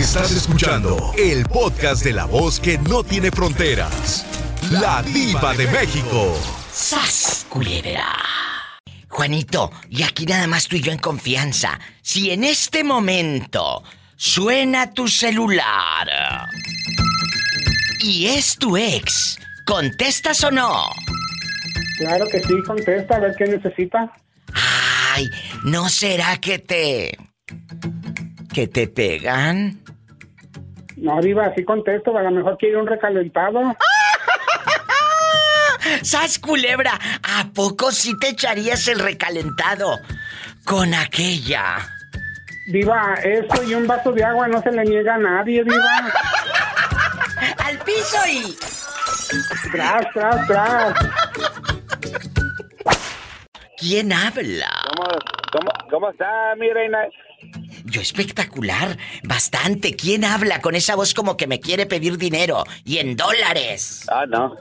Estás escuchando el podcast de la voz que no tiene fronteras. La diva de México. ¡Sas, culebra! Juanito, y aquí nada más tú y yo en confianza. Si en este momento suena tu celular y es tu ex, ¿contestas o no? Claro que sí, contesta, a ver qué necesita. Ay, ¿no será que te... que te pegan? No, Diva, sí contesto, a lo mejor quiere un recalentado. ¡Sas, culebra! ¿A poco sí te echarías el recalentado con aquella? Diva, eso y un vaso de agua no se le niega a nadie, Diva. ¡Al piso y... Tras, tras, tras. ¿Quién habla? ¿Cómo, cómo, cómo está, mi reina? Yo espectacular, bastante. ¿Quién habla con esa voz como que me quiere pedir dinero y en dólares? Ah, no.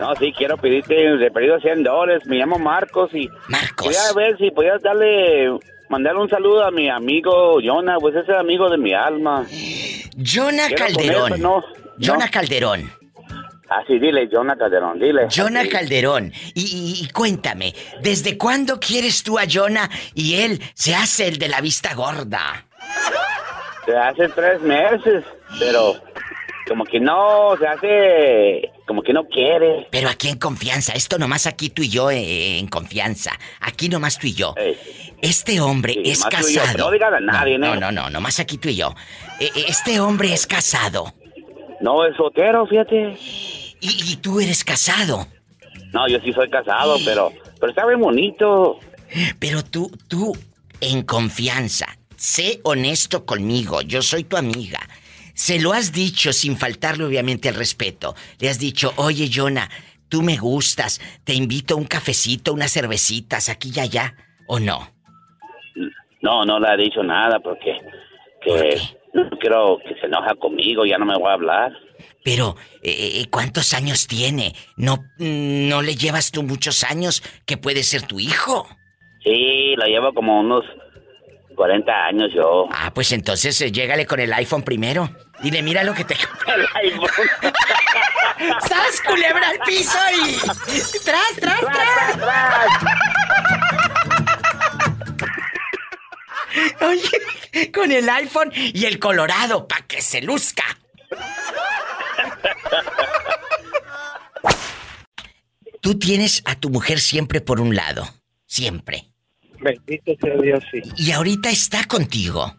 No, sí, quiero pedirte, de pedido 100 dólares. Me llamo Marcos y... Marcos. Quería ver si podías darle... Mandarle un saludo a mi amigo Jonah, pues ese amigo de mi alma. Jonah Calderón. no, Jonah no. Calderón. Ah, sí, dile, Jonah Calderón, dile. Jonah. Calderón. Y, y- y cuéntame, ¿desde cuándo quieres tú a Jonah y él se hace el de la vista gorda? Se hace tres meses, pero como que no, se hace... Como que no quiere. Pero aquí en confianza, esto nomás aquí tú y yo eh, en confianza. Aquí nomás tú y yo. Ey. Este hombre Sí, es yo, casado. no digas a nadie, no, ¿eh? no, no, nomás aquí tú y yo. Eh, eh, Este hombre es casado. No, es soltero, fíjate. Y, y tú eres casado. No, yo sí soy casado, pero... Pero está bien bonito. Pero tú, tú, en confianza, sé honesto conmigo, yo soy tu amiga. Se lo has dicho sin faltarle obviamente el respeto. Le has dicho, oye Jonah, tú me gustas, te invito a un cafecito, unas cervecitas, aquí y allá, ¿o no? No, no le ha dicho nada porque que ¿Por qué? no quiero que se enoja conmigo, ya no me voy a hablar. Pero, eh, ¿cuántos años tiene? ¿No, ¿No le llevas tú muchos años que puede ser tu hijo? Sí, la llevo como unos 40 años yo. Ah, pues entonces eh, llégale con el iPhone primero. Dile, mira lo que te... ¡Sas, culebra al piso y... ¡Tras, tras, tras! Oye, con el iPhone y el colorado, pa' que se luzca. Tú tienes a tu mujer siempre por un lado. Siempre. Bendito sea Dios, sí. Y ahorita está contigo.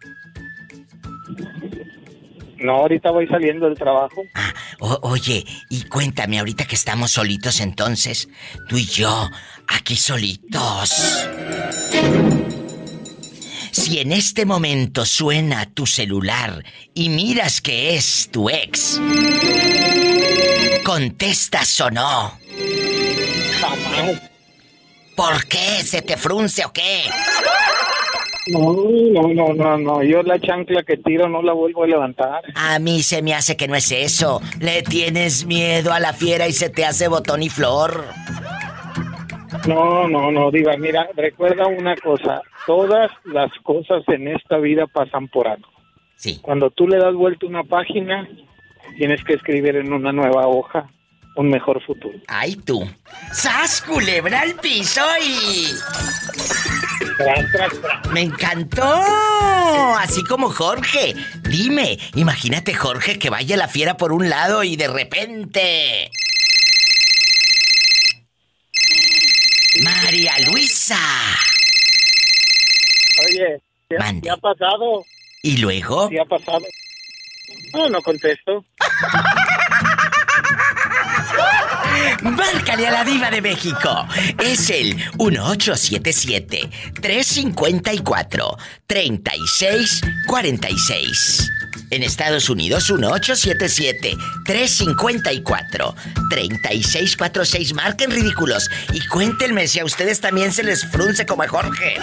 No, ahorita voy saliendo del trabajo. Ah, o- oye, y cuéntame ahorita que estamos solitos entonces, tú y yo, aquí solitos. Si en este momento suena tu celular y miras que es tu ex, ¿contestas o no? Jamás. ¿Por qué? ¿Se te frunce o qué? No, no, no, no, no. Yo la chancla que tiro no la vuelvo a levantar. A mí se me hace que no es eso. Le tienes miedo a la fiera y se te hace botón y flor. No, no, no, diga, mira, recuerda una cosa, todas las cosas en esta vida pasan por algo. Sí. Cuando tú le das vuelta una página, tienes que escribir en una nueva hoja un mejor futuro. Ay tú. ¡Sas, culebra al piso y... Tras, tras, tras. ¡Me encantó! Así como Jorge. Dime, imagínate Jorge que vaya la fiera por un lado y de repente... María Luisa. Oye, ¿qué, ha- Mande. qué ha pasado? ¿Y luego? ¿Qué ha pasado? No, no contesto. Márcale a la diva de México. Es el 1877-354-3646. En Estados Unidos, 1877-354-3646. Marquen ridículos y cuéntenme si a ustedes también se les frunce como a Jorge.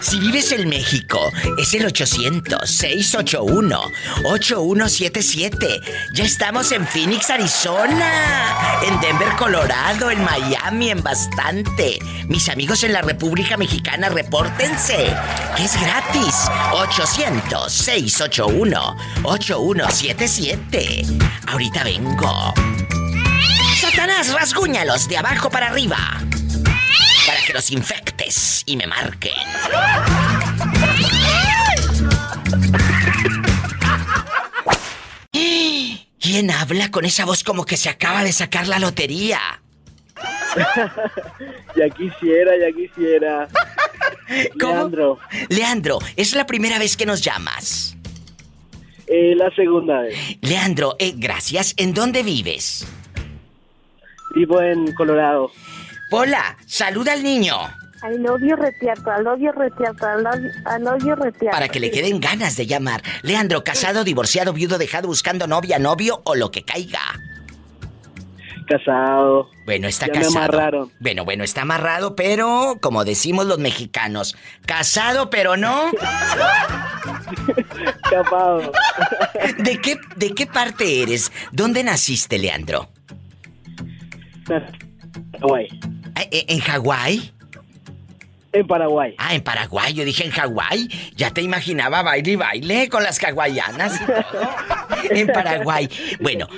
Si vives en México, es el 800-681-8177. Ya estamos en Phoenix, Arizona. En Denver, Colorado. En Miami, en bastante. Mis amigos en la República Mexicana, repórtense. Es gratis. 800-681-8177. Ahorita vengo. Satanás, rasguñalos de abajo para arriba. Que los infectes y me marquen. ¿Quién habla con esa voz como que se acaba de sacar la lotería? ya quisiera, ya quisiera. ¿Cómo? Leandro. Leandro, es la primera vez que nos llamas. Eh, la segunda vez. Leandro, eh, gracias. ¿En dónde vives? Vivo en Colorado. Pola, saluda al niño. Love you retiato, love you retiato, love you retiato. Para que le queden ganas de llamar. Leandro, casado, divorciado, viudo, dejado, buscando novia, novio o lo que caiga. Casado. Bueno, está Ya me casado. amarraron. Bueno, bueno, está amarrado, pero como decimos los mexicanos, casado pero no. Capado. ¿De qué, de qué parte eres? ¿Dónde naciste, Leandro? Hawái. ¿En Hawái? En Paraguay. Ah, en Paraguay. Yo dije en Hawái. Ya te imaginaba baile y baile con las hawaianas. en Paraguay. Bueno,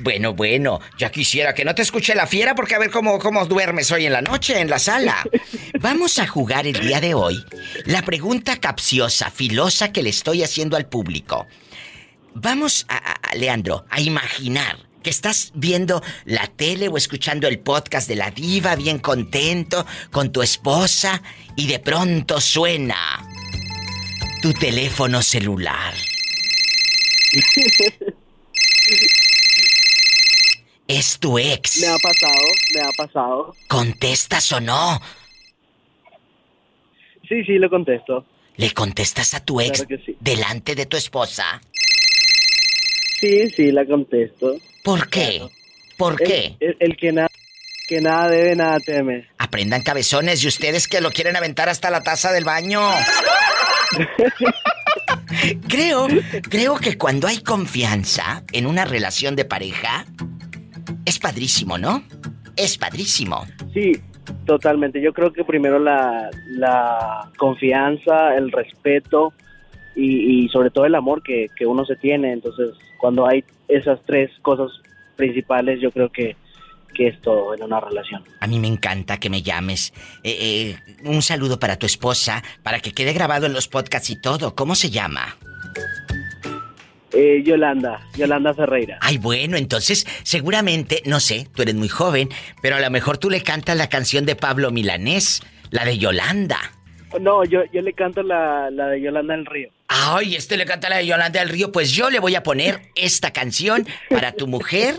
bueno, bueno. Ya quisiera que no te escuche la fiera porque a ver cómo, cómo duermes hoy en la noche en la sala. Vamos a jugar el día de hoy la pregunta capciosa, filosa que le estoy haciendo al público. Vamos a, a- a, Leandro, a imaginar que estás viendo la tele o escuchando el podcast de la diva bien contento con tu esposa y de pronto suena tu teléfono celular. Es tu ex. Me ha pasado, me ha pasado. ¿Contestas o no? Sí, sí, lo contesto. ¿Le contestas a tu ex Claro que sí. delante de tu esposa? Sí, sí, la contesto. ¿Por qué? ¿Por qué? El, el- que, nada que nada debe, nada teme. Aprendan cabezones y ustedes que lo quieren aventar hasta la taza del baño. creo, creo que cuando hay confianza en una relación de pareja, es padrísimo, ¿no? Es padrísimo. Sí, totalmente. Yo creo que primero la, la confianza, el respeto y, y sobre todo el amor que, que uno se tiene. Entonces, cuando hay esas tres cosas principales, yo creo que, que es todo en una relación. A mí me encanta que me llames. Eh, eh, un saludo para tu esposa, para que quede grabado en los podcasts y todo. ¿Cómo se llama? Eh, Yolanda, Yolanda Ferreira. Ay, bueno, entonces seguramente, no sé, tú eres muy joven, pero a lo mejor tú le cantas la canción de Pablo Milanés, la de Yolanda. No, yo, yo le canto la, la de Yolanda del Río. Ay, este le canta la de Yolanda del Río, pues yo le voy a poner esta canción para tu mujer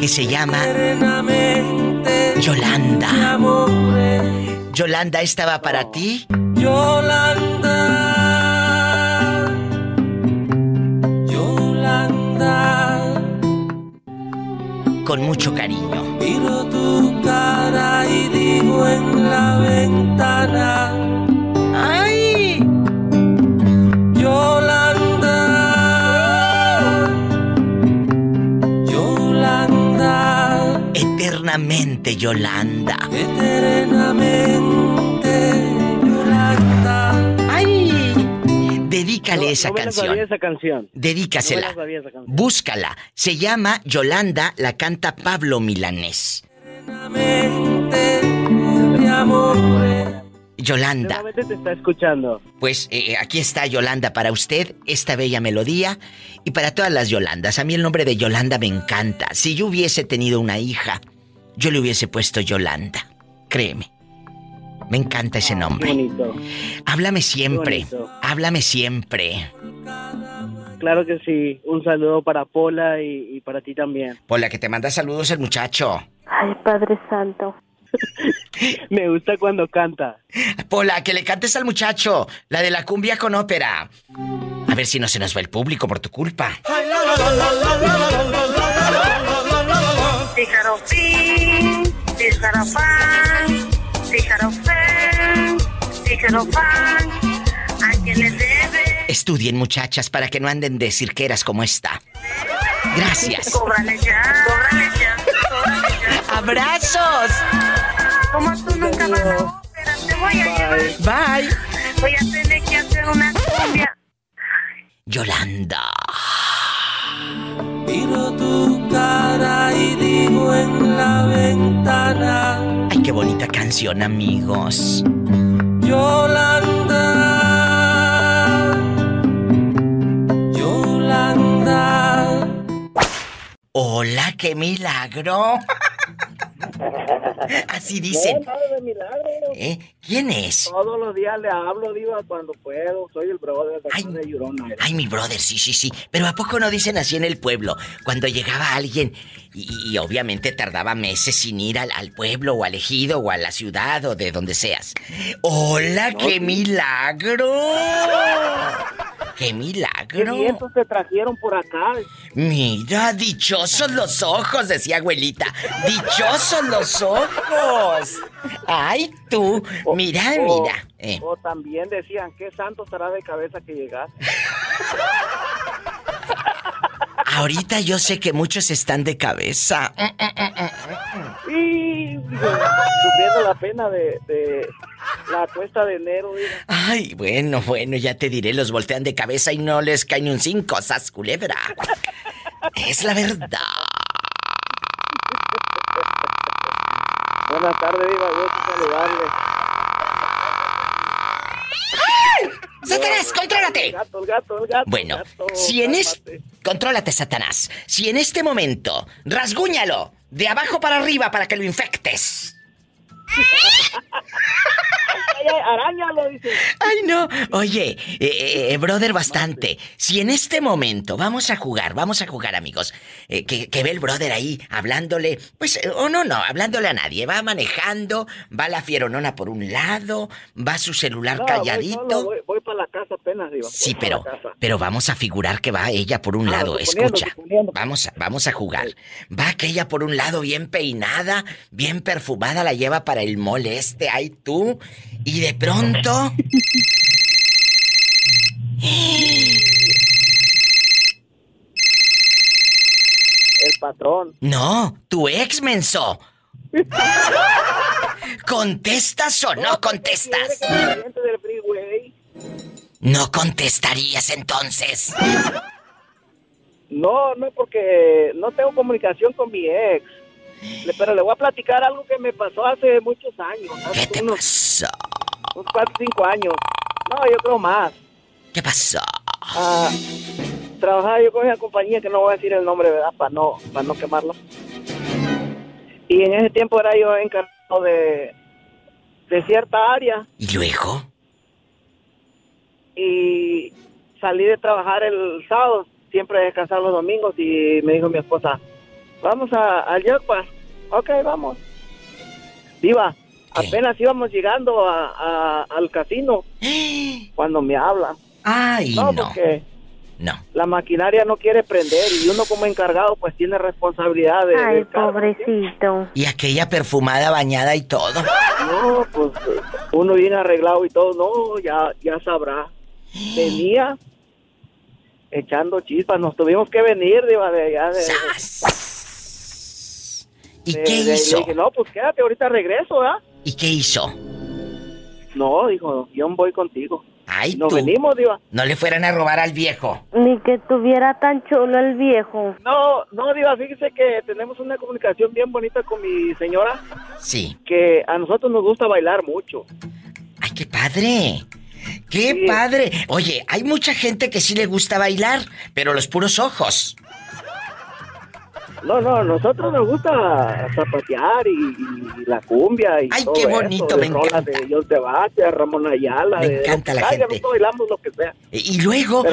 que se llama Yolanda. Yolanda, esta va para ti. Yolanda, Con mucho cariño. miro tu cara y digo en la ventana, ¡Ay! Yolanda, Yolanda, Eternamente, Yolanda. eternamente, Dedícale esa no canción. sabía esa canción. Dedícasela. No esa canción. Búscala. Se llama Yolanda, la canta Pablo Milanés. Yolanda. Seguramente te está escuchando. Pues eh, aquí está Yolanda para usted, esta bella melodía y para todas las Yolandas. A mí el nombre de Yolanda me encanta. Si yo hubiese tenido una hija, yo le hubiese puesto Yolanda. Créeme. Me encanta ese Qué nombre. bonito. Háblame siempre. bonito. Háblame siempre. Claro que sí. Un saludo para Pola y, y para ti también. Por la que te manda saludos el muchacho. Ay, Padre Santo. Me gusta cuando canta. Pola, que le cantes al muchacho, la de la cumbia con ópera. A ver si no se nos va el público por tu culpa. Tíjaro fin, tíjaro fan, Estudien, muchachas, para que no anden de cirqueras como esta. Gracias. Cóbrale ya, cóbrale ya, cóbrale ya. ¡Abrazos! Como tú nunca vas a ópera, te voy a llevar. Bye. Voy a tener que hacer una cumbia. Yolanda. Miro tu cara y digo en la ventana, Ay, qué bonita canción, amigos. Yolanda, Yolanda. Hola, qué milagro. Así dicen. nada de milagro. ¿Eh? ¿Quién es? Todos los días le hablo, Diva, cuando puedo. Soy el brother de, Ay. de Llorona. Ay, mi brother, sí, sí, sí. Pero ¿a poco no dicen así en el pueblo? Cuando llegaba alguien y, y obviamente tardaba meses sin ir al, al pueblo o al ejido o a la ciudad o de donde seas. ¡Hola, qué milagro! ¡Qué milagro! Y estos te trajeron por acá. Mira, dichosos los ojos, decía abuelita. Dichosos los ojos. Ay, tú. Mira, o- mira. Eh, O también decían, ¿qué santo estará de cabeza que llegaste? ahorita yo sé que muchos están de cabeza. Y digo, sufriendo la pena de, de la cuesta de enero, Diva. Ay, bueno, bueno, ya te diré, los voltean de cabeza y no les cae ni un cinco, sas culebra. Es la verdad. Buenas tardes, Diva. Gusto saludarle. ¡Satanás, El contrólate! gato, el gato, el gato. Bueno, el gato, si en es... cálmate. Contrólate, Satanás. Si en este momento rasguñalo de abajo para arriba para que lo infectes. Arañalo, dice. Ay, no. Oye, eh, eh, brother, bastante. Si en este momento vamos a jugar, vamos a jugar, amigos. eh, que, que ve el brother ahí hablándole, pues, eh, o no, no, hablándole a nadie. Va manejando, va la fieronona por un lado, va su celular No, voy calladito. solo, Voy, voy para la casa apenas. Sí, pero, pero vamos a figurar que va ella por un Ah, lado. Escucha, suponiendo. vamos a, vamos a jugar. Va aquella por un lado bien peinada, bien perfumada, la lleva para el mole este, ay tú, y de pronto. El patrón. No, tu ex menso. ¿Contestas o no contestas? No contestarías entonces. No, no, porque no tengo comunicación con mi ex. Pero le voy a platicar algo que me pasó hace muchos años. ¿Qué Hace te unos, pasó? unos 4 5 años. No, yo creo más. ¿Qué pasó? Ah, trabajaba yo con una compañía que no voy a decir el nombre, ¿verdad? Para no, para no quemarlo. Y en ese tiempo era yo encargado de, de cierta área ¿Y luego? y salí de trabajar el sábado, siempre descansar los domingos y me dijo mi esposa, vamos a, al Jackpot. Ok, vamos. Viva, ¿Qué? apenas íbamos llegando a, a- al casino cuando me habla. Ay, No, no. porque No. la maquinaria no quiere prender y uno como encargado pues tiene responsabilidad de... Ay, pobrecito. Y aquella perfumada, bañada y todo. No, pues uno viene arreglado y todo, no, ya, ya sabrá. Venía echando chispas, nos tuvimos que venir de, de allá. De, ¡Sas! ¿Y de- qué de- le hizo? dije, no, pues quédate, ahorita regreso, ¿verdad? ¿Y qué hizo? No, dijo, yo voy contigo. Ay, Nos tú. venimos, Diva. No le fueran a robar al viejo. Ni que tuviera tan chulo el viejo. No, no, Diva, fíjese que tenemos una comunicación bien bonita con mi señora, Sí. que a nosotros nos gusta bailar mucho. ¡Ay, qué padre! ¡Qué Sí. padre! Oye, hay mucha gente que sí le gusta bailar, pero los puros ojos. No, no, a nosotros nos gusta zapatear y, y la cumbia y Ay, todo qué eso, bonito, de me encanta. de John Sebastián, Ramón Ayala. Me de- encanta la Ay, gente. Nosotros bailamos lo que sea. Y luego,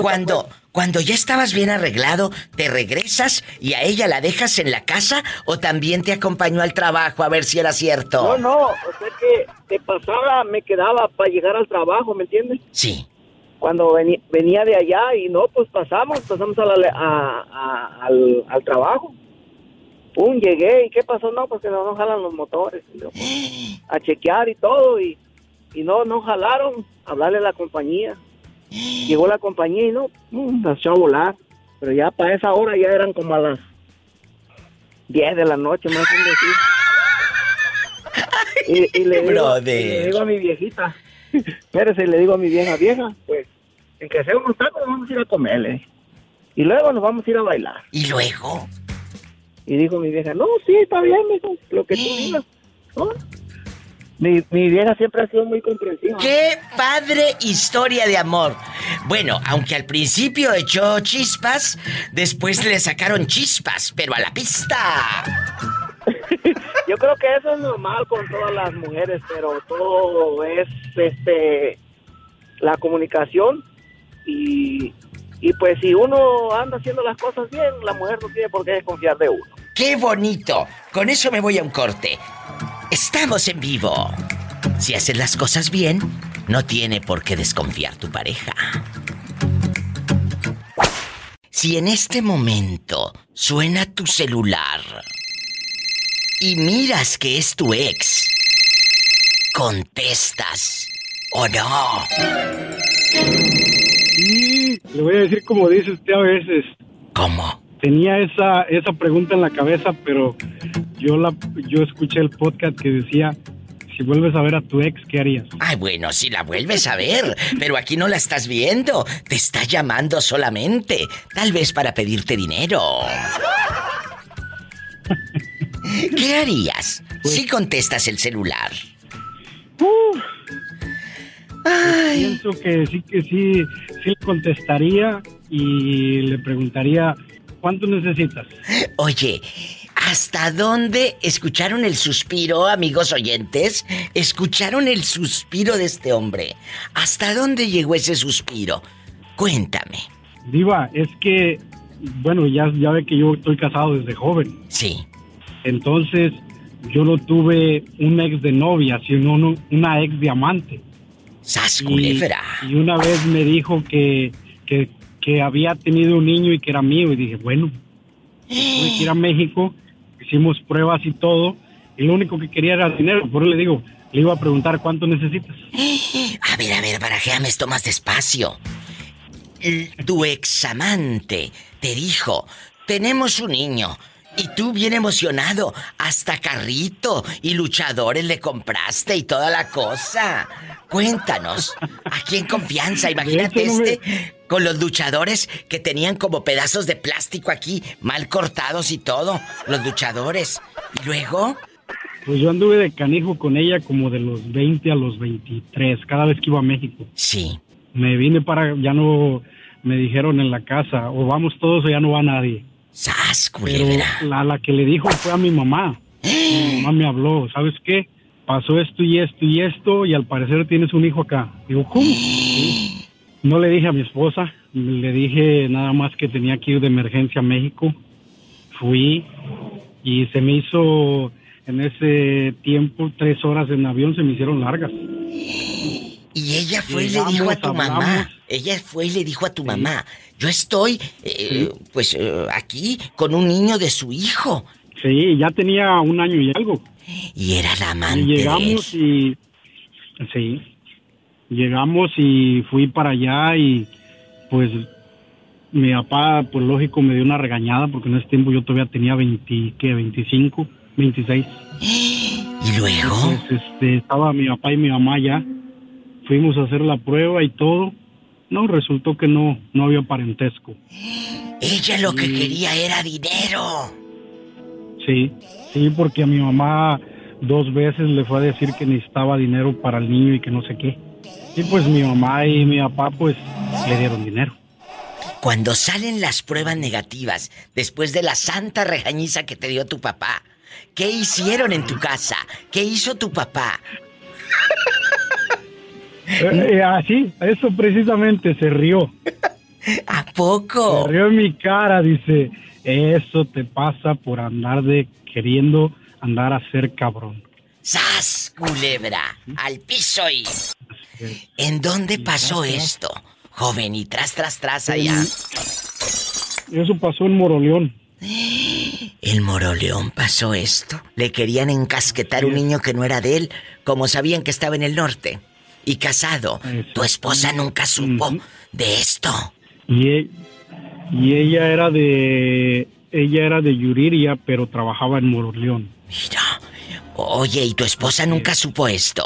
cuando, pues. cuando ya estabas bien arreglado, ¿te regresas y a ella la dejas en la casa o también te acompañó al trabajo a ver si era cierto? No, no, o sea que de pasada me quedaba para llegar al trabajo, ¿me entiendes? Sí. Cuando veni- venía de allá y no, pues pasamos, pasamos a la- a- a- al, al trabajo. Pum, llegué y ¿qué pasó? No, pues que no nos jalan los motores. Yo, pues, a chequear y todo y y no, no jalaron hablarle a la compañía. Llegó la compañía y no, la echó a volar. Pero ya para esa hora ya eran como a las 10 de la noche, más o menos. Y, y le, digo, y le digo a mi viejita, espérese, le digo a mi vieja, vieja, pues, que sea unos tacos vamos a ir a comerle. Y luego nos vamos a ir a bailar. Y luego, Y dijo mi vieja, no, sí, está bien, lo que tú digas. ¿no? Mi, mi vieja siempre ha sido muy comprensiva. ¡qué padre historia de amor! Bueno, aunque al principio echó chispas, después le sacaron chispas, pero a la pista. Yo creo que eso es normal con todas las mujeres, pero todo es este la comunicación y, y pues si uno anda haciendo las cosas bien, la mujer no tiene por qué desconfiar de uno. ¡Qué bonito! Con eso me voy a un corte. Estamos en vivo. Si haces las cosas bien, no tiene por qué desconfiar tu pareja. Si en este momento suena tu celular y miras que es tu ex, contestas o no. Le voy a decir como dice usted a veces. ¿Cómo? Tenía esa, esa pregunta en la cabeza, pero yo la yo escuché el podcast que decía, si vuelves a ver a tu ex, ¿qué harías? Ay, bueno, si la vuelves a ver, pero aquí no la estás viendo. Te está llamando solamente. Tal vez para pedirte dinero. ¿Qué harías si contestas el celular? Ay, Pienso que sí, que sí, sí le contestaría y le preguntaría, ¿cuánto necesitas? oye, ¿hasta dónde escucharon el suspiro, amigos oyentes? ¿Escucharon el suspiro de este hombre? ¿Hasta dónde llegó ese suspiro? Cuéntame. Diva, es que, bueno, ya, ya ve que yo estoy casado desde joven. Sí. Entonces, yo no tuve un ex de novia, sino una ex de amante. ¡Sas Y, culebra! y una vez me dijo que, que, que había tenido un niño y que era mío. Y dije, bueno, tuve que ir a México, hicimos pruebas y todo. Y lo único que quería era dinero. Por eso le digo, le iba a preguntar cuánto necesitas. A ver, a ver, barajéame esto más despacio. Tu examante te dijo, tenemos un niño. Y tú bien emocionado, hasta carrito y luchadores le compraste y toda la cosa. Cuéntanos, aquí en confianza, imagínate este con los luchadores que tenían como pedazos de plástico aquí, mal cortados y todo, los luchadores. Y luego, Pues yo anduve de canijo con ella como de los 20 a los 23, cada vez que iba a México. sí, Me vine para, ya no, me dijeron en la casa, o vamos todos o ya no va nadie. Sas Pero la, la que le dijo fue a mi mamá. Mi mamá me habló, ¿sabes qué? Pasó esto y esto y esto y al parecer tienes un hijo acá. Digo, ¿cómo? Sí. No le dije a mi esposa, le dije nada más que tenía que ir de emergencia a México. Fui y se me hizo en ese tiempo tres horas en avión se me hicieron largas. Y ella fue y le dijo a tu hablamos. mamá. Ella fue y le dijo a tu mamá. Yo estoy, eh, pues, eh, aquí con un niño de su hijo. Sí, ya tenía un año y algo. Y era la Y amante de él. llegamos y sí, llegamos y fui para allá y pues mi papá, pues lógico, me dio una regañada porque en ese tiempo yo todavía tenía 20, ¿qué? 25, 26. Y luego, Pues este, estaba mi papá y mi mamá ya. Fuimos a hacer la prueba y todo. No, resultó que no, no había parentesco. ella lo que quería era dinero. Sí, sí, porque a mi mamá dos veces le fue a decir que necesitaba dinero para el niño y que no sé qué. Y pues mi mamá y mi papá pues le dieron dinero. Cuando salen las pruebas negativas, después de la santa regañiza que te dio tu papá, ¿qué hicieron en tu casa? ¿Qué hizo tu papá? Eh, eh, así, eso precisamente se rió. ¿A poco? Se rió en mi cara, dice, eso te pasa por andar de queriendo andar a ser cabrón. ¡Sas, culebra! ¡Al piso y... ¿En dónde pasó esto? Joven, y tras, tras, tras allá. Eso pasó en Moroleón. El Moroleón pasó esto. Le querían encasquetar un niño que no era de él, como sabían que estaba en el norte. Y casado. Tu esposa nunca supo de esto. Y, e- y ella era de ella era de Yuriria, pero trabajaba en Moroleón. Mira. Oye, ¿y tu esposa nunca supo esto?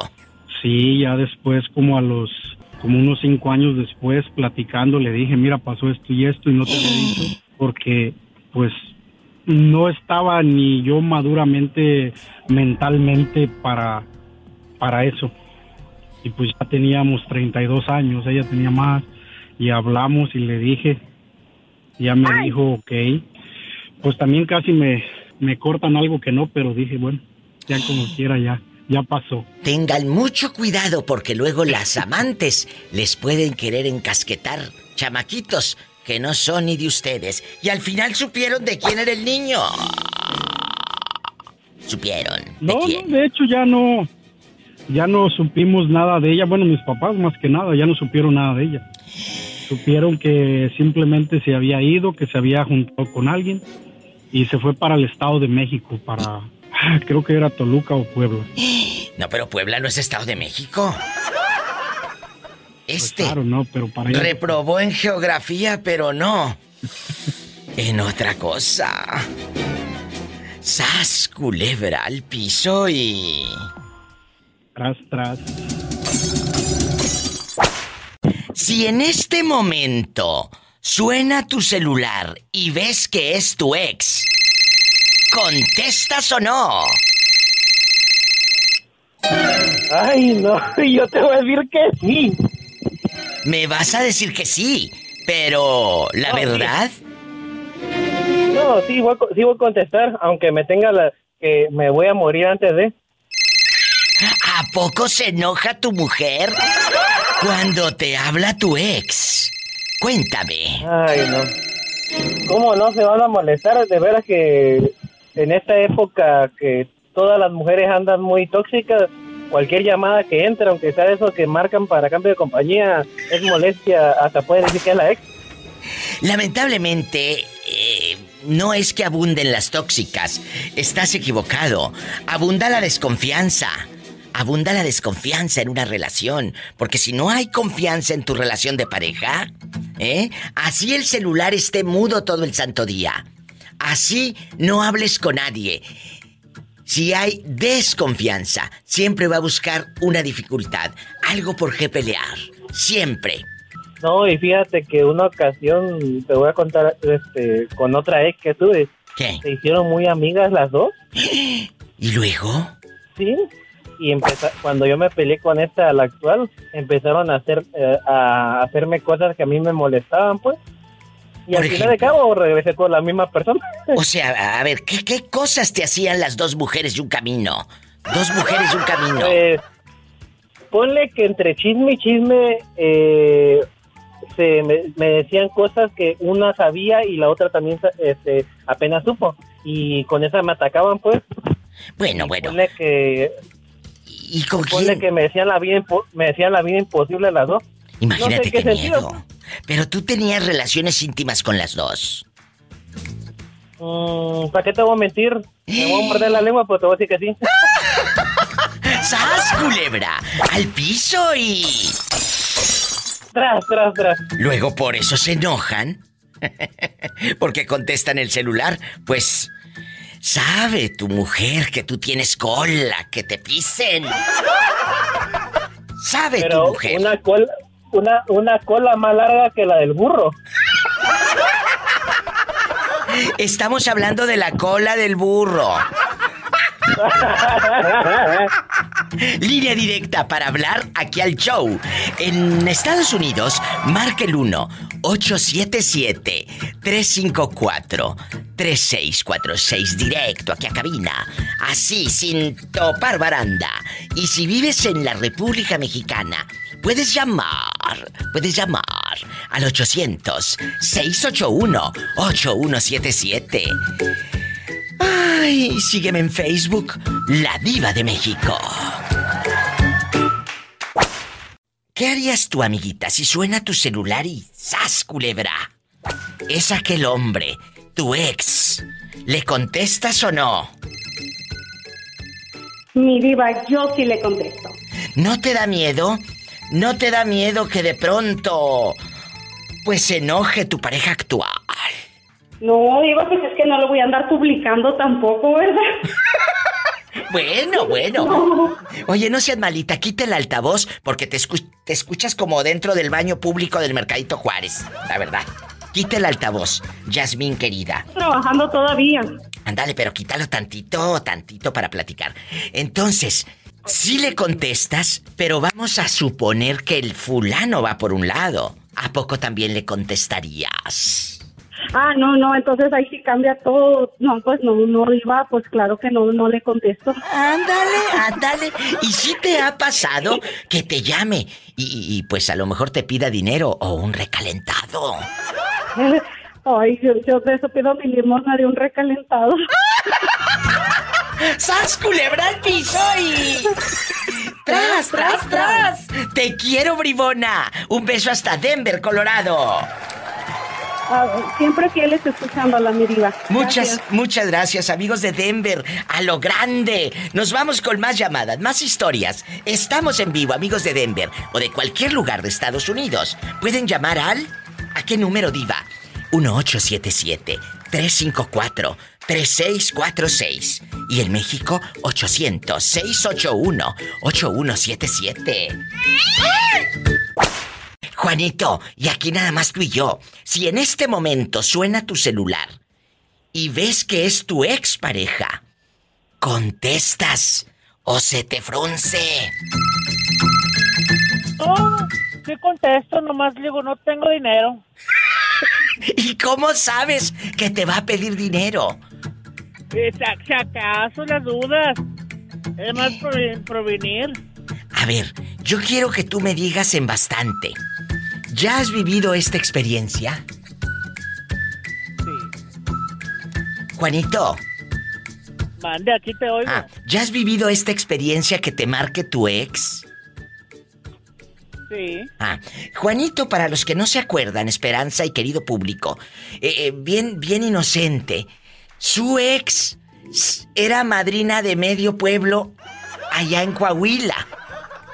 Sí, ya después, como a los, como unos cinco años después, platicando, le dije, mira, pasó esto y esto y no te lo dicho, porque, pues, no estaba ni yo maduramente, mentalmente para, para eso. Y pues ya teníamos 32 años, ella tenía más, y hablamos y le dije, ya me dijo, ok. Pues también casi me, me cortan algo que no, pero dije, bueno, ya como quiera, ya, ya pasó. Tengan mucho cuidado porque luego las amantes les pueden querer encasquetar chamaquitos que no son ni de ustedes. Y al final supieron de quién era el niño. Supieron. ¿De No, quién? no, de hecho ya no, ya no supimos nada de ella. Bueno, mis papás más que nada ya no supieron nada de ella. Supieron que simplemente se había ido, que se había juntado con alguien y se fue para el Estado de México, para, creo que era Toluca o Puebla. No, pero Puebla no es Estado de México. Pues Este claro, no, pero para allá. reprobó en geografía, pero no. En otra cosa. Sas culebra al piso y. Tras, tras. Si en este momento suena tu celular y ves que es tu ex, ¿contestas o no? Ay, no, yo te voy a decir que sí. Me vas a decir que sí, pero la No, sí. verdad, No, sí voy, a sí voy a contestar, aunque me tenga la que me voy a morir antes de. ¿A poco se enoja tu mujer cuando te habla tu ex? Cuéntame. Ay, no. ¿Cómo no se van a molestar? De veras que en esta época que todas las mujeres andan muy tóxicas, cualquier llamada que entre, aunque sea eso que marcan para cambio de compañía, es molestia, hasta puede decir que es la ex. Lamentablemente, eh, no es que abunden las tóxicas. Estás equivocado. Abunda la desconfianza. Abunda la desconfianza en una relación. Porque si no hay confianza en tu relación de pareja, ¿eh? Así el celular esté mudo todo el santo día. Así no hables con nadie. Si hay desconfianza, siempre va a buscar una dificultad, algo por qué pelear. Siempre. No, y fíjate que una ocasión, te voy a contar, este, con otra ex que tuve, ¿Qué? se hicieron muy amigas las dos, ¿Y luego? sí, y empeza- cuando yo me peleé con esta, la actual, empezaron a hacer, eh, a hacerme cosas que a mí me molestaban, pues, y Por al final de cabo regresé con la misma persona. O sea, a ver, ¿qué, qué cosas te hacían las dos mujeres de un camino? Dos mujeres de un camino. Pues, ponle que entre chisme y chisme eh, se me, me decían cosas que una sabía y la otra también este, apenas supo. Y con esa me atacaban, pues. Bueno, bueno. Ponle que, ¿Y con ponle quién? que me decían la vida, me decían la vida imposible las dos. Imagínate no sé qué, miedo. Pero tú tenías relaciones íntimas con las dos. Mm, ¿Para qué te voy a mentir? Me voy a morder la lengua, pero te voy a decir que sí. ¡Sas, culebra! Al piso y... tras, tras, tras. Luego por eso se enojan. Porque contestan el celular. Pues... Sabe tu mujer que tú tienes cola, que te pisen. Sabe tu Pero mujer. una cola, una, una cola más larga que la del burro. Estamos hablando de la cola del burro. Línea directa para hablar aquí al show. En Estados Unidos, marca el 1-877-354-3646 directo aquí a cabina. Así, sin topar baranda. Y si vives en la República Mexicana, puedes llamar, puedes llamar al 800-681-8177. Ay, sígueme en Facebook, La Diva de México. ¿Qué harías tú, amiguita, si suena tu celular y ¡zas, culebra! Es aquel hombre, tu ex. ¿Le contestas o no? Mi diva, yo sí le contesto. ¿No te da miedo? ¿No te da miedo que de pronto pues se enoje tu pareja actual? No, digo, pues es que no lo voy a andar publicando tampoco, ¿verdad? Bueno, bueno. Oye, no seas malita, quita el altavoz porque te, te escuchas como dentro del baño público del Mercadito Juárez, la verdad. Quita el altavoz, Yasmín querida. Trabajando todavía. Ándale, pero quítalo tantito, tantito para platicar. Entonces, sí le contestas, pero vamos a suponer que el fulano va por un lado. ¿A poco también le contestarías? Ah, no, no, entonces ahí sí cambia todo. No, pues no, no iba, pues claro que no, no le contesto. Ándale, ándale. ¿Y si te ha pasado que te llame y, pues a lo mejor te pida dinero o un recalentado? Ay, yo, yo de eso pido mi limosna de un recalentado. ¡Sas culebra al piso y... ¡Tras, tras, tras! ¡Te quiero, bribona! Un beso hasta Denver, Colorado. Ah, siempre fieles escuchando a la mirida. Muchas, muchas gracias, amigos de Denver. A lo grande. Nos vamos con más llamadas, más historias. Estamos en vivo, amigos de Denver o de cualquier lugar de Estados Unidos. Pueden llamar al. ¿A qué número diva? 1877 354 3646 y en México 800 681 8177. Juanito, y aquí nada más tú y yo. Si en este momento suena tu celular y ves que es tu expareja, contestas o se te frunce. No, sí contesto, nomás digo, no tengo dinero. ¿Y cómo sabes que te va a pedir dinero? Eh, si acaso las dudas. Es más provenir. A ver, yo quiero que tú me digas en bastante. ¿Ya has vivido esta experiencia? Sí. Juanito. Mande, aquí te oigo. Ah, ¿ya has vivido esta experiencia que te marque tu ex? Sí. Ah, Juanito, para los que no se acuerdan, Esperanza y querido público, eh, eh, bien, bien inocente, su ex era madrina de medio pueblo allá en Coahuila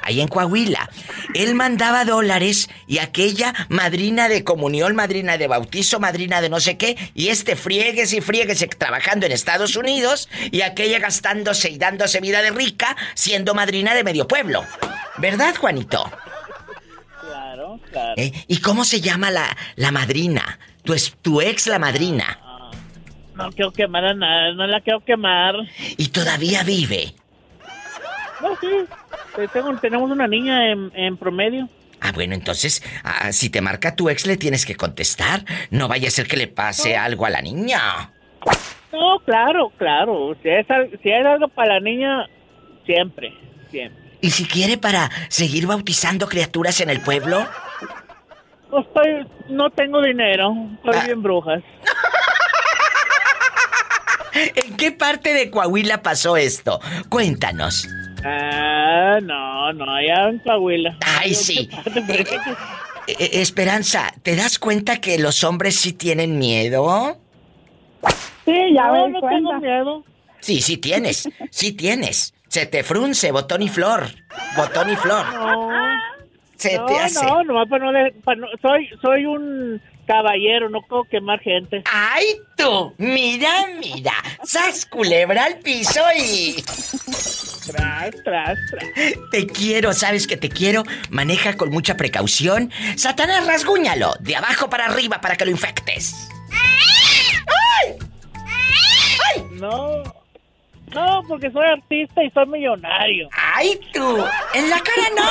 ahí en Coahuila. Él mandaba dólares y aquella madrina de comunión, madrina de bautizo, madrina de no sé qué, y este friegues y friegues trabajando en Estados Unidos y aquella gastándose y dándose vida de rica siendo madrina de medio pueblo. ¿Verdad, Juanito? Claro, claro. ¿Eh? ¿Y cómo se llama la, la madrina? Tu, tu ex la madrina. no quiero quemar a nada, no la quiero quemar. ¿Y todavía vive? No, sí. Eh, tenemos una niña en, promedio. Ah, bueno, entonces, ah, si te marca tu ex, le tienes que contestar. No vaya a ser que le pase algo a la niña. No, claro, claro. Si es, si algo para la niña, siempre, siempre. ¿Y si quiere para seguir bautizando criaturas en el pueblo? No estoy, no tengo dinero. Estoy ah. bien brujas. ¿En qué parte de Coahuila pasó esto? Cuéntanos. Ah, no, no, allá en Coahuila. Ay, sí. Eh, eh, Esperanza, ¿te das cuenta que los hombres sí tienen miedo? Sí, ya no, no tengo miedo. Sí, sí tienes, sí tienes. Se te frunce, botón y flor. Botón y flor. No. Se te hace. No, no, para no, para no, soy, soy un caballero, no puedo quemar gente. ¡Ay, tú! Mira, mira. ¡Sas culebra al piso y. Tras, tras, tras. Te quiero, sabes que te quiero. Maneja con mucha precaución. Satanás, rasguñalo. De abajo para arriba para que lo infectes. ¡Ay! ¡Ay! No. No, porque soy artista y soy millonario. ¡Ay, tú! En la cara no.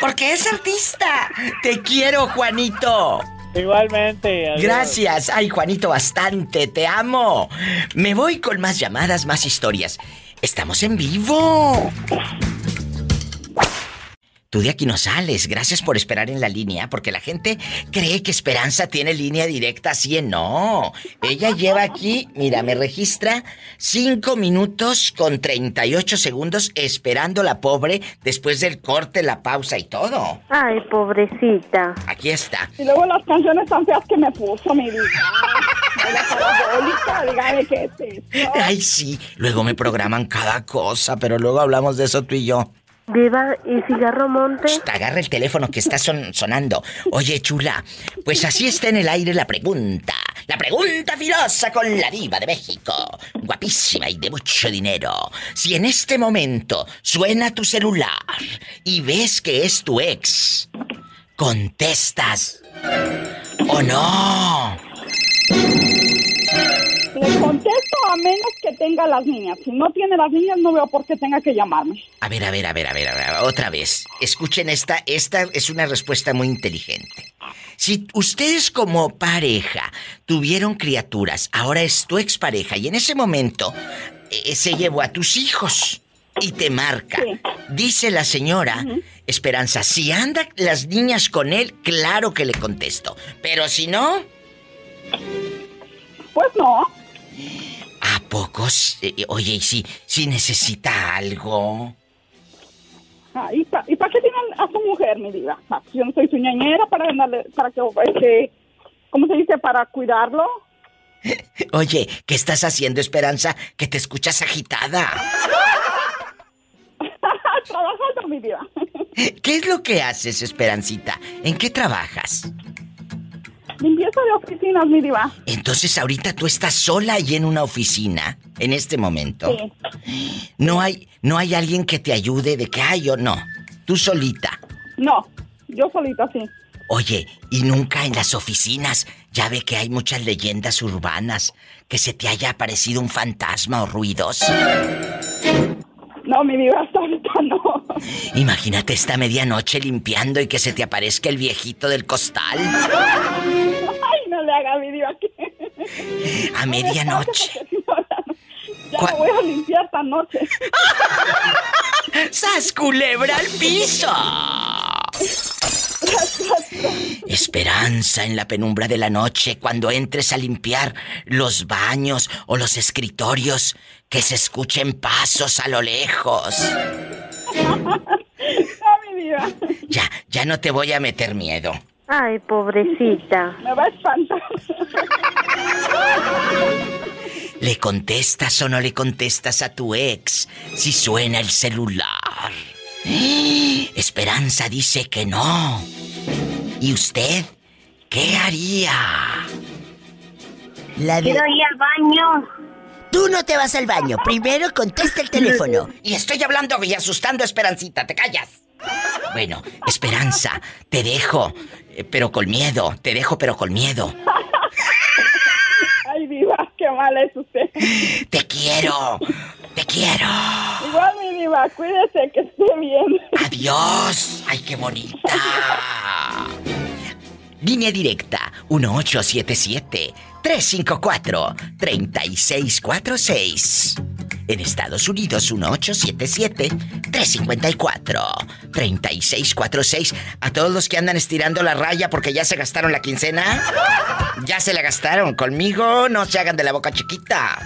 Porque es artista. Te quiero, Juanito. Igualmente. Gracias. Ay, Juanito, bastante. Te amo. Me voy con más llamadas, más historias. Estamos en vivo. Tú de aquí no sales. Gracias por esperar en la línea, porque la gente cree que Esperanza tiene línea directa, así en no. Ella lleva aquí, mira, me registra 5 minutos con 38 segundos esperando la pobre después del corte, la pausa y todo. Ay, pobrecita. Aquí está. Y luego las canciones tan feas que me puso, mi vida. La dígame qué es Ay, sí. Luego me programan cada cosa, pero luego hablamos de eso tú y yo. Diva, ¿y cigarro monte? Agarra el teléfono que está sonando. Oye, chula, pues así está en el aire la pregunta. La pregunta filosa con la diva de México. Guapísima y de mucho dinero. Si en este momento suena tu celular y ves que es tu ex, ¿contestas o no? Le contesto a menos que tenga las niñas. Si no tiene las niñas, no veo por qué tenga que llamarme. A ver, a ver, a ver, a ver, a ver, otra vez. Escuchen esta, esta es una respuesta muy inteligente. Si ustedes como pareja tuvieron criaturas, ahora es tu expareja y en ese momento eh, se llevó a tus hijos y te marca. Dice la señora Esperanza, si andan las niñas con él, claro que le contesto. Pero si no... Pues no. ¿A pocos? Eh, oye, ¿y si, si necesita algo? Ah, ¿Y para qué tienen a su mujer, mi vida? Ah, yo no soy su ñañera para, para que, este, ¿cómo se dice? Para cuidarlo. Oye, ¿qué estás haciendo, Esperanza? Que te escuchas agitada. Trabajando, mi vida. ¿Qué es lo que haces, Esperancita? ¿En qué trabajas? Limpieza de oficinas, mi diva. Entonces ahorita tú estás sola y en una oficina, en este momento. Sí. No hay, no hay alguien que te ayude de que, ay, yo no. Tú solita. No, yo solita sí. Oye, ¿y nunca en las oficinas ya ve que hay muchas leyendas urbanas que se te haya aparecido un fantasma o ruidos? No, mi diva, hasta ahorita no. Imagínate esta medianoche limpiando y que se te aparezca el viejito del costal. A medianoche. Ya me voy a limpiar esta noche. ¡Sas culebra al piso! Esperanza en la penumbra de la noche cuando entres a limpiar los baños o los escritorios, que se escuchen pasos a lo lejos. Ya, ya no te voy a meter miedo. Ay, pobrecita. Me va a espantar. ¿Le contestas o no le contestas a tu ex si suena el celular? Esperanza dice que no. ¿Y usted qué haría? La Quiero ir al baño. Tú no te vas al baño. Primero contesta el teléfono. Y estoy hablando y asustando a Esperancita. ¿Te callas? Bueno, Esperanza, te dejo, eh, pero con miedo. Te dejo, pero con miedo. Ay, diva, qué mala es usted. Te quiero. Te quiero. Igual, mi diva, cuídese que esté bien. Adiós. Ay, qué bonita. Línea directa 1877 354 3646. En Estados Unidos 1877 354 3646. A todos los que andan estirando la raya porque ya se gastaron la quincena, ya se la gastaron. Conmigo no se hagan de la boca chiquita.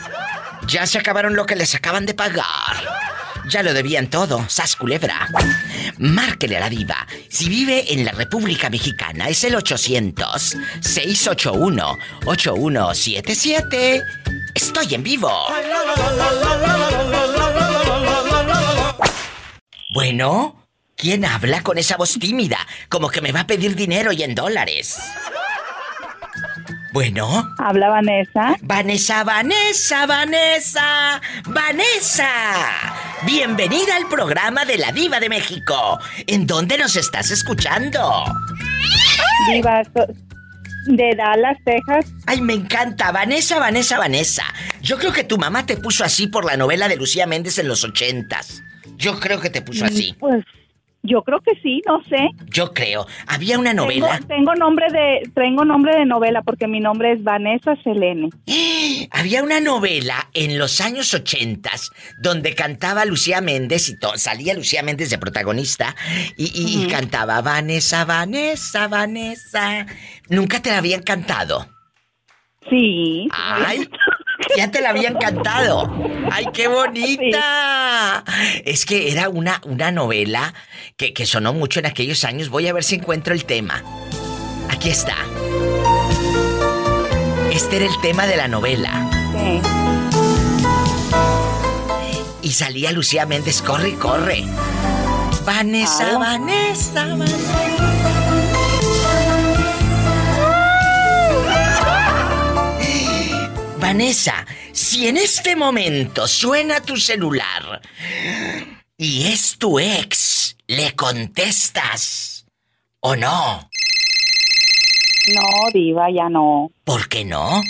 Ya se acabaron lo que les acaban de pagar. Ya lo debían todo, sas culebra. Márquele a la diva. Si vive en la República Mexicana, es el 800-681-8177. Estoy en vivo. Bueno, ¿quién habla con esa voz tímida? Como que me va a pedir dinero y en dólares. Bueno. ¿Habla Vanessa? Vanessa, Vanessa, Vanessa, Vanessa. Bienvenida al programa de la Diva de México. ¿En dónde nos estás escuchando? Diva, de Dallas, Texas. Ay, me encanta. Vanessa, Vanessa, Vanessa. Yo creo que tu mamá te puso así por la novela de Lucía Méndez en los ochentas. Yo creo que te puso así. Pues yo creo que sí, no sé. Yo creo. Había una novela. Tengo, nombre de tengo nombre de novela porque mi nombre es Vanessa Selene. Había una novela en los años ochentas donde cantaba Lucía Méndez y salía Lucía Méndez de protagonista y, cantaba Vanessa, Vanessa, Vanessa. ¿Nunca te la habían cantado? Sí. Ay, ya te la habían cantado. ¡Ay, qué bonita! Es que era una, una novela que, que sonó mucho en aquellos años. Voy a ver si encuentro el tema. Aquí está. Este era el tema de la novela. Sí. Y salía Lucía Méndez, corre, corre. Vanessa, Vanessa, Vanessa. Vanessa, si en este momento suena tu celular y es tu ex, ¿le contestas o no? No, diva, ya no. ¿Por qué no?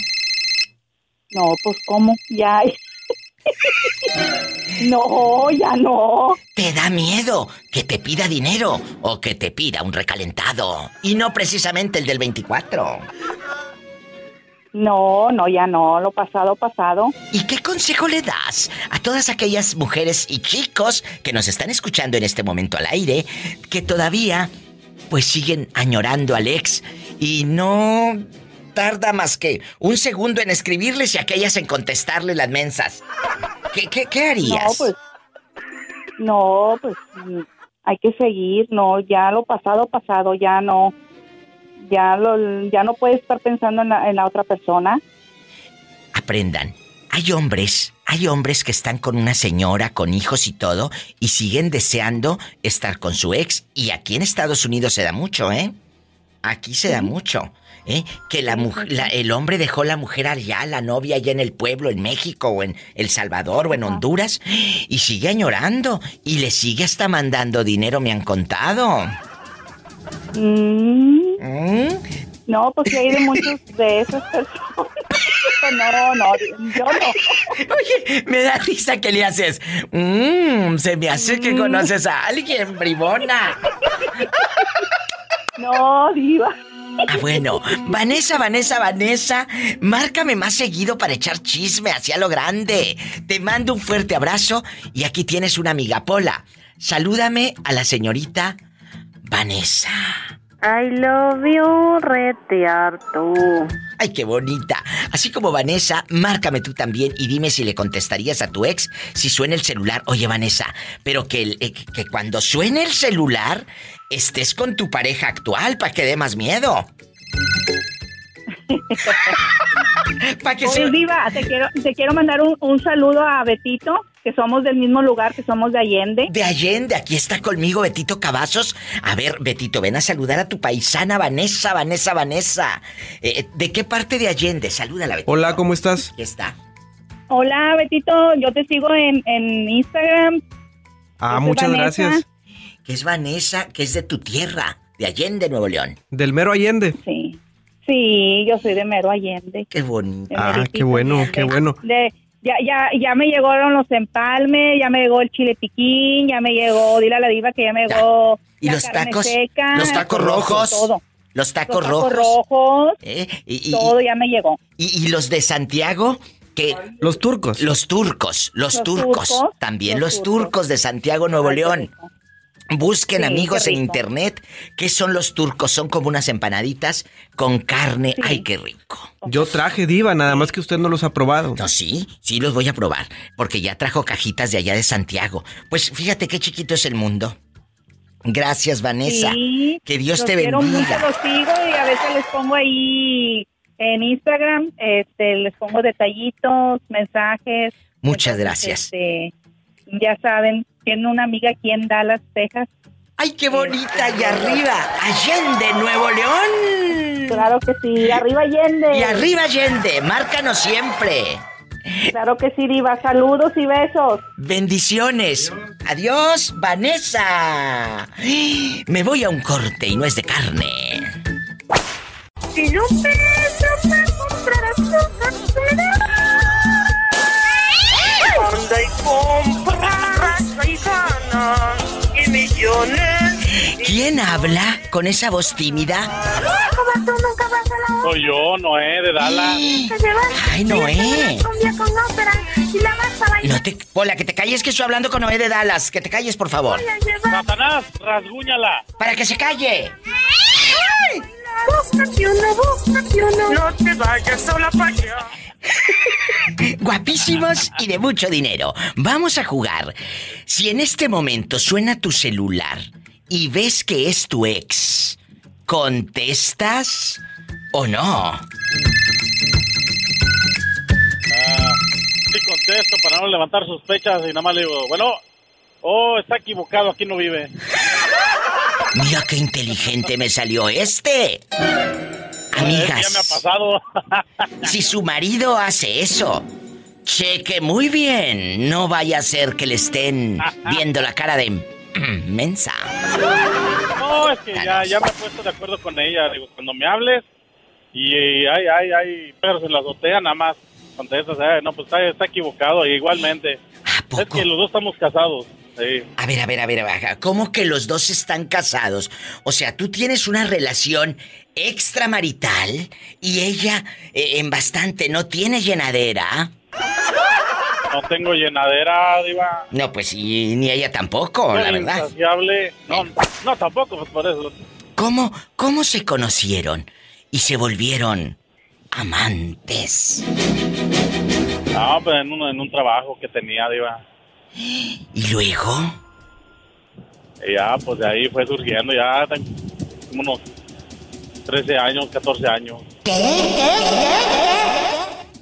No, pues cómo, ya. no, ya no. ¿Te da miedo que te pida dinero o que te pida un recalentado? Y no precisamente el del 24. No, no, ya no, lo pasado, pasado. ¿Y qué consejo le das a todas aquellas mujeres y chicos que nos están escuchando en este momento al aire, que todavía pues siguen añorando al ex y no tarda más que un segundo en escribirles y aquellas en contestarle las mensas? ¿Qué, qué, qué harías? No, pues, no, pues hay que seguir, no, ya lo pasado, pasado, ya no ya, lo, ya no puedes estar pensando en la, en la otra persona. Aprendan. Hay hombres, hay hombres que están con una señora, con hijos y todo, y siguen deseando estar con su ex. Y aquí en Estados Unidos se da mucho, ¿eh? Aquí se da mucho. ¿Eh? Que la, mujer, el hombre dejó la mujer allá, la novia allá en el pueblo, en México o en El Salvador o en Honduras, y sigue añorando y le sigue hasta mandando dinero, me han contado. Mm. ¿Mm? No, pues hay de muchos de esas personas. No, no, yo no. Oye, me da risa que le haces. Mmm, se me hace que mm. conoces a alguien, bribona. No, diva. Ah, bueno, Vanessa, Vanessa, Vanessa, márcame más seguido para echar chisme hacia lo grande. Te mando un fuerte abrazo y aquí tienes una amiga Pola. Salúdame a la señorita Vanessa. I love you, retear tú. Ay, qué bonita. Así como Vanessa, márcame tú también y dime si le contestarías a tu ex si suena el celular. Oye, Vanessa, pero que, eh, que cuando suene el celular estés con tu pareja actual para que dé más miedo. para que Oye, Diva, te quiero, te quiero mandar un, un saludo a Betito que somos del mismo lugar, que somos de Allende. De Allende, aquí está conmigo Betito Cavazos. A ver, Betito, ven a saludar a tu paisana Vanessa, Vanessa, Vanessa. Eh, ¿De qué parte de Allende? Salúdala, Betito. Hola, ¿cómo estás? Aquí está. Hola, Betito, yo te sigo en, Instagram. Ah, muchas gracias. Que es Vanessa, que es de tu tierra, de Allende, Nuevo León. Del mero Allende. Sí. Sí, yo soy de mero Allende. Qué bonito. Ah, qué bueno, qué bueno. De, ya, ya, ya me llegaron los empalmes, ya me llegó el chile piquín, ya me llegó, dile a la diva que ya me llegó ¿Y los tacos? los tacos rojos. Todo. Los tacos los rojos. rojos. ¿Eh? Y, todo ya me llegó. Y, los de Santiago? Que, los turcos. Los turcos, los, turcos. También los, turcos. de Santiago, Nuevo León. Busquen amigos en internet qué son los turcos. Son como unas empanaditas con carne. Ay, qué rico. Yo traje diva, nada más que usted no los ha probado. No, sí, sí los voy a probar, porque ya trajo cajitas de allá de Santiago. Pues fíjate qué chiquito es el mundo. Gracias, Vanessa. que Dios te bendiga. Mucho, los sigo y a veces les pongo ahí en Instagram, este, les pongo detallitos, mensajes. Muchas gracias. Este, ya saben, tiene una amiga aquí en Dallas, Texas. ¡Ay, qué bonita! Y arriba, Allende, Nuevo León. Claro que sí, arriba Allende. Y arriba Allende, márcanos siempre. Claro que sí, Diva. Saludos y besos. Bendiciones. Adiós, Vanessa. Me voy a un corte y no es de carne. Si no Anda y compra y y millones. ¿Quién habla con esa voz tímida? Soy yo, Noé, de Dallas. Ay, Noé. No te... Hola, que te calles que estoy hablando con Noé de Dallas. Que te calles, por favor. Satanás, rasguñala. Para que se calle. No te vayas sola para allá. Guapísimos y de mucho dinero. Vamos a jugar. Si en este momento suena tu celular y ves que es tu ex, ¿contestas o no? Ah, sí contesto para no levantar sospechas y nada más le digo, bueno, Oh, está equivocado, aquí no vive. Mira qué inteligente me salió este. Amigas, me ha pasado. si su marido hace eso, cheque muy bien. No vaya a ser que le estén viendo la cara de mensa. No, es que ya, ya me he puesto de acuerdo con ella. Digo, cuando me hables y hay, hay, hay perros en la azotea, nada más contestas, eh, no, pues está, está equivocado, igualmente. Es que los dos estamos casados. Sí. A ver, a ver, a ver, baja. ¿Cómo que los dos están casados? O sea, tú tienes una relación extramarital y ella eh, en bastante no tiene llenadera. No tengo llenadera, Diva. No, pues y ni ella tampoco, Soy la verdad. No, no, tampoco, pues por eso. ¿Cómo, cómo se conocieron y se volvieron amantes? No, pues en un, en un trabajo que tenía, Diva. ¿Y luego? Y ya, pues de ahí fue surgiendo, ya como unos 13 años, 14 años.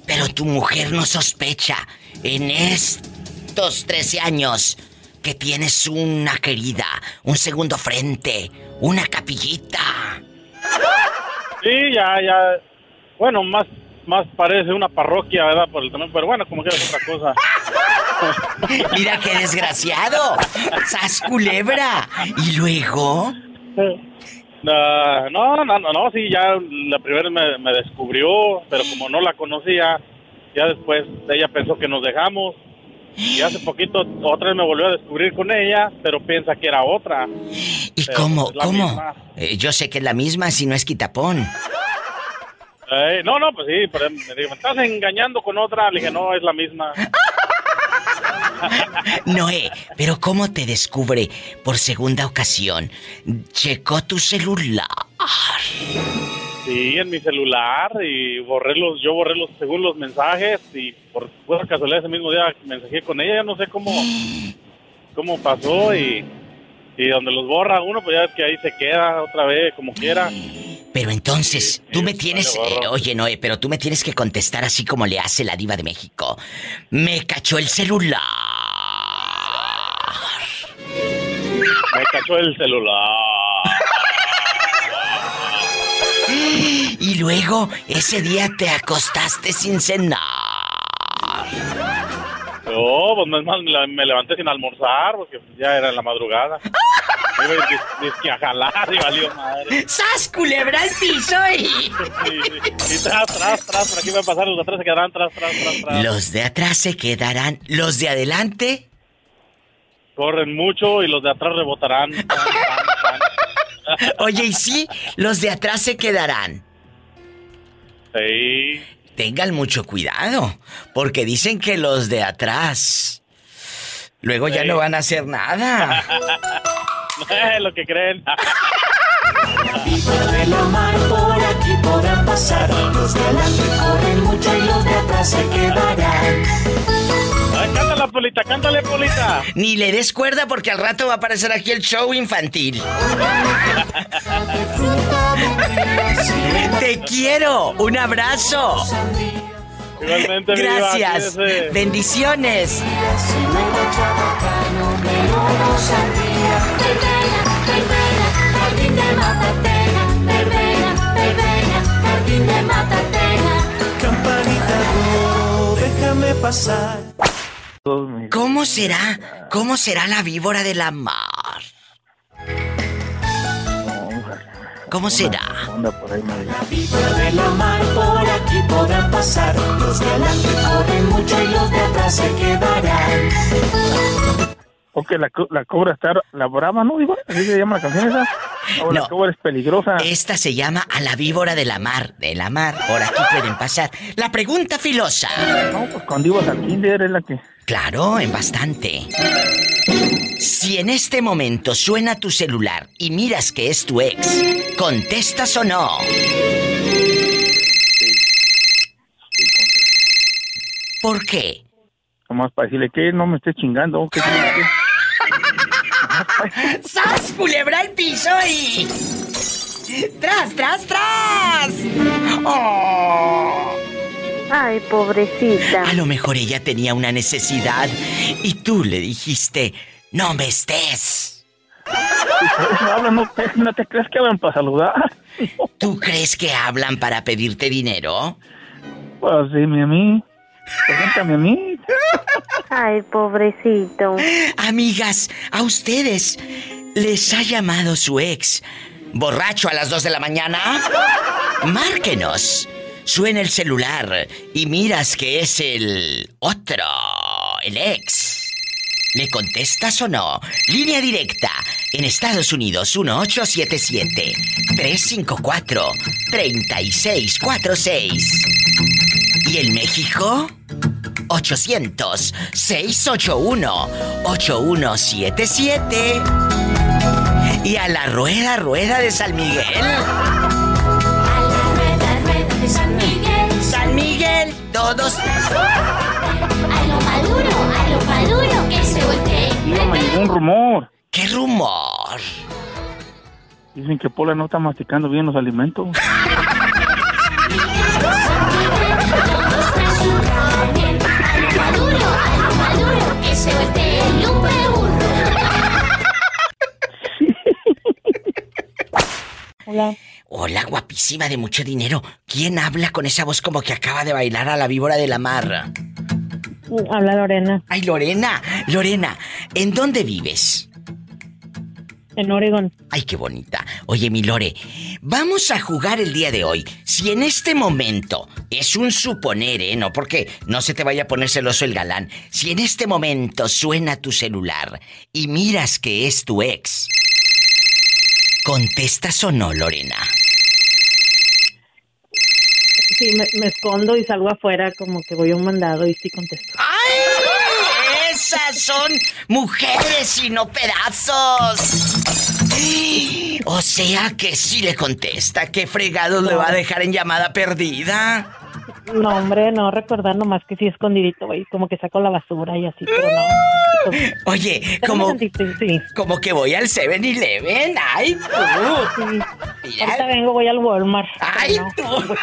Pero tu mujer no sospecha en estos 13 años que tienes una querida, un segundo frente, una capillita. Sí, ya, ya. Bueno, más, más parece una parroquia, ¿verdad? Por el tamaño, pero bueno, como que es otra cosa. Mira qué desgraciado. ¡Sas culebra! ¿Y luego? No, no, no, no, sí, ya la primera me, me descubrió, pero como no la conocía, ya después ella pensó que nos dejamos. Y hace poquito otra vez me volvió a descubrir con ella, pero piensa que era otra. ¿Y Pero cómo? ¿Cómo? Eh, yo sé que es la misma si no es quitapón. Eh, no, no, pues sí, pero me dijo, ¿me estás engañando con otra? Le dije, no, es la misma. Noé, pero ¿cómo te descubre por segunda ocasión? Checó tu celular. Sí, en mi celular y borré los, yo borré los, según los mensajes y por pura casualidad ese mismo día mensajé con ella, ya no sé cómo, cómo pasó y, y donde los borra uno, pues ya es que ahí se queda otra vez, como quiera. Pero entonces, tú me tienes... eh, oye, Noé, pero tú me tienes que contestar así como le hace la diva de México. Me cachó el celular. Me cachó el celular. Y luego, ese día te acostaste sin cenar. No, pues más me, la- me levanté sin almorzar porque ya era en la madrugada. Me iba a jalar y valió madre. ¡Sas, culebra al piso y... Y, y tras, tras, tras, por aquí va a pasar, los de atrás se quedarán tras, tras, tras, tras. Los de atrás se quedarán. Los de adelante... Corren mucho y los de atrás rebotarán. Tan, tan, tan. Oye, y sí, los de atrás se quedarán. Sí. Tengan mucho cuidado, porque dicen que los de atrás luego ya Sí. no van a hacer nada. Eh, lo que creen. de la mar por aquí podrán pasar. Los de adelante corren mucho y los de atrás se quedarán. Cántala, Polita, cántale, Polita. Ni le des cuerda porque al rato va a aparecer aquí el show infantil. Te quiero, un abrazo. Igualmente, mi diva, Gracias. Bendiciones. Campanita de oro, ¿Cómo será? ¿Cómo será la víbora de la mar? ¿Cómo será? Víbora de la mar por aquí podrán pasar. Los de adelante corren mucho y los de atrás se quedarán. Ok, la, la cobra está la brava, ¿no? Digo, ¿Así se llama la canción esa? O la cobra es peligrosa. Esta se llama A la víbora de la mar. De la mar, por aquí pueden pasar. La pregunta filosa. No, pues cuando ibas al kinder es la que... Claro, en bastante. Si en este momento suena tu celular y miras que es tu ex, ¿contestas o no? ¿Por qué? Nomás para decirle que no me estés chingando. Que, ¡Sas, culebra al piso y... ¡Tras, tras, tras! ¡Oh! Ay, pobrecita. A lo mejor ella tenía una necesidad y tú le dijiste, No me estés. No, hablan, no, te- no te crees que hablan para saludar. ¿Tú crees que hablan para pedirte dinero? Pues dime a mí. Pregúntame a mí. Ay, pobrecito. Amigas, a ustedes les ha llamado su ex borracho a las 2 de la mañana. Márquenos. Suena el celular y miras que es el otro, el ex. ¿Le contestas o no? Línea directa. En Estados Unidos, 1877-354-3646. ¿Y en México? 800-681-8177. ¿Y a la rueda, rueda de San Miguel? De San Miguel. San Miguel, todos. A lo maduro, a lo maduro, que se voltee. Mira, me llegó un rumor. ¿Qué rumor? Dicen que Pola no está masticando bien los alimentos. Hola. Hola, guapísima de mucho dinero. ¿Quién habla con esa voz como que acaba de bailar a la víbora de la mar? Habla Lorena. Ay, Lorena, Lorena, ¿en dónde vives? En Oregon. Ay, qué bonita. Oye, mi Lore, vamos a jugar el día de hoy. Si en este momento, es un suponer, ¿eh? No porque no se te vaya a poner celoso el galán. Si en este momento suena tu celular y miras que es tu ex, ¿contestas o no, Lorena? Sí, me, me escondo y salgo afuera como que voy a un mandado y sí contesto. ¡Ay! Esas son mujeres y no pedazos. O sea que sí le contesta, ¿qué fregados le va a dejar en llamada perdida? No, hombre, no recordar nomás que sí escondidito, güey. Como que saco la basura y así, pero no. Oye, como, sí. que voy al 7-Eleven. ¡Ay, tú! Mira. Ahorita vengo, voy al Walmart. ¡Ay, tú!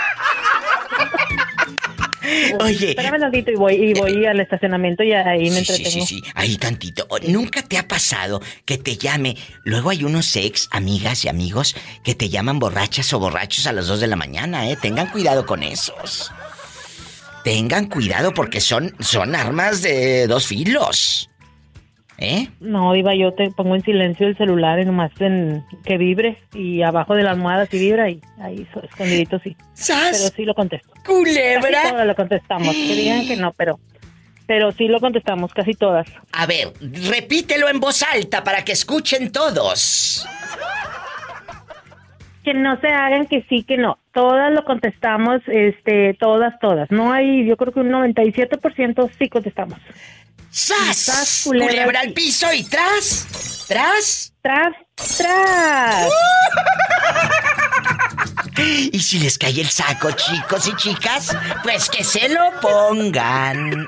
Oye. Espérame tantito y voy, y voy al estacionamiento y ahí me Sí, sí, entretengo. sí, sí, ahí tantito. ¿Nunca te ha pasado que te llame? Luego hay unos ex, amigas y amigos que te llaman borrachas o borrachos a las 2 de la mañana, ¿eh? Tengan cuidado con esos. Tengan cuidado porque son, son armas de dos filos. ¿Eh? No, Diva, yo te pongo en silencio el celular y nomás en que vibre y abajo de la almohada si vibra y ahí escondidito sí. ¿Sas? Pero sí lo contesto. ¡Culebra! Casi todas lo contestamos. Que digan que no, pero pero sí lo contestamos, casi todas. A ver, repítelo en voz alta para que escuchen todos. Que no se hagan que sí, que no. Todas lo contestamos, este, todas, todas. No hay, yo creo que un 97% sí contestamos. ¡Sas! culebra, Culebra al piso y tras. ¿Tras? Tras, tras. Y si les cae el saco, chicos y chicas, pues que se lo pongan.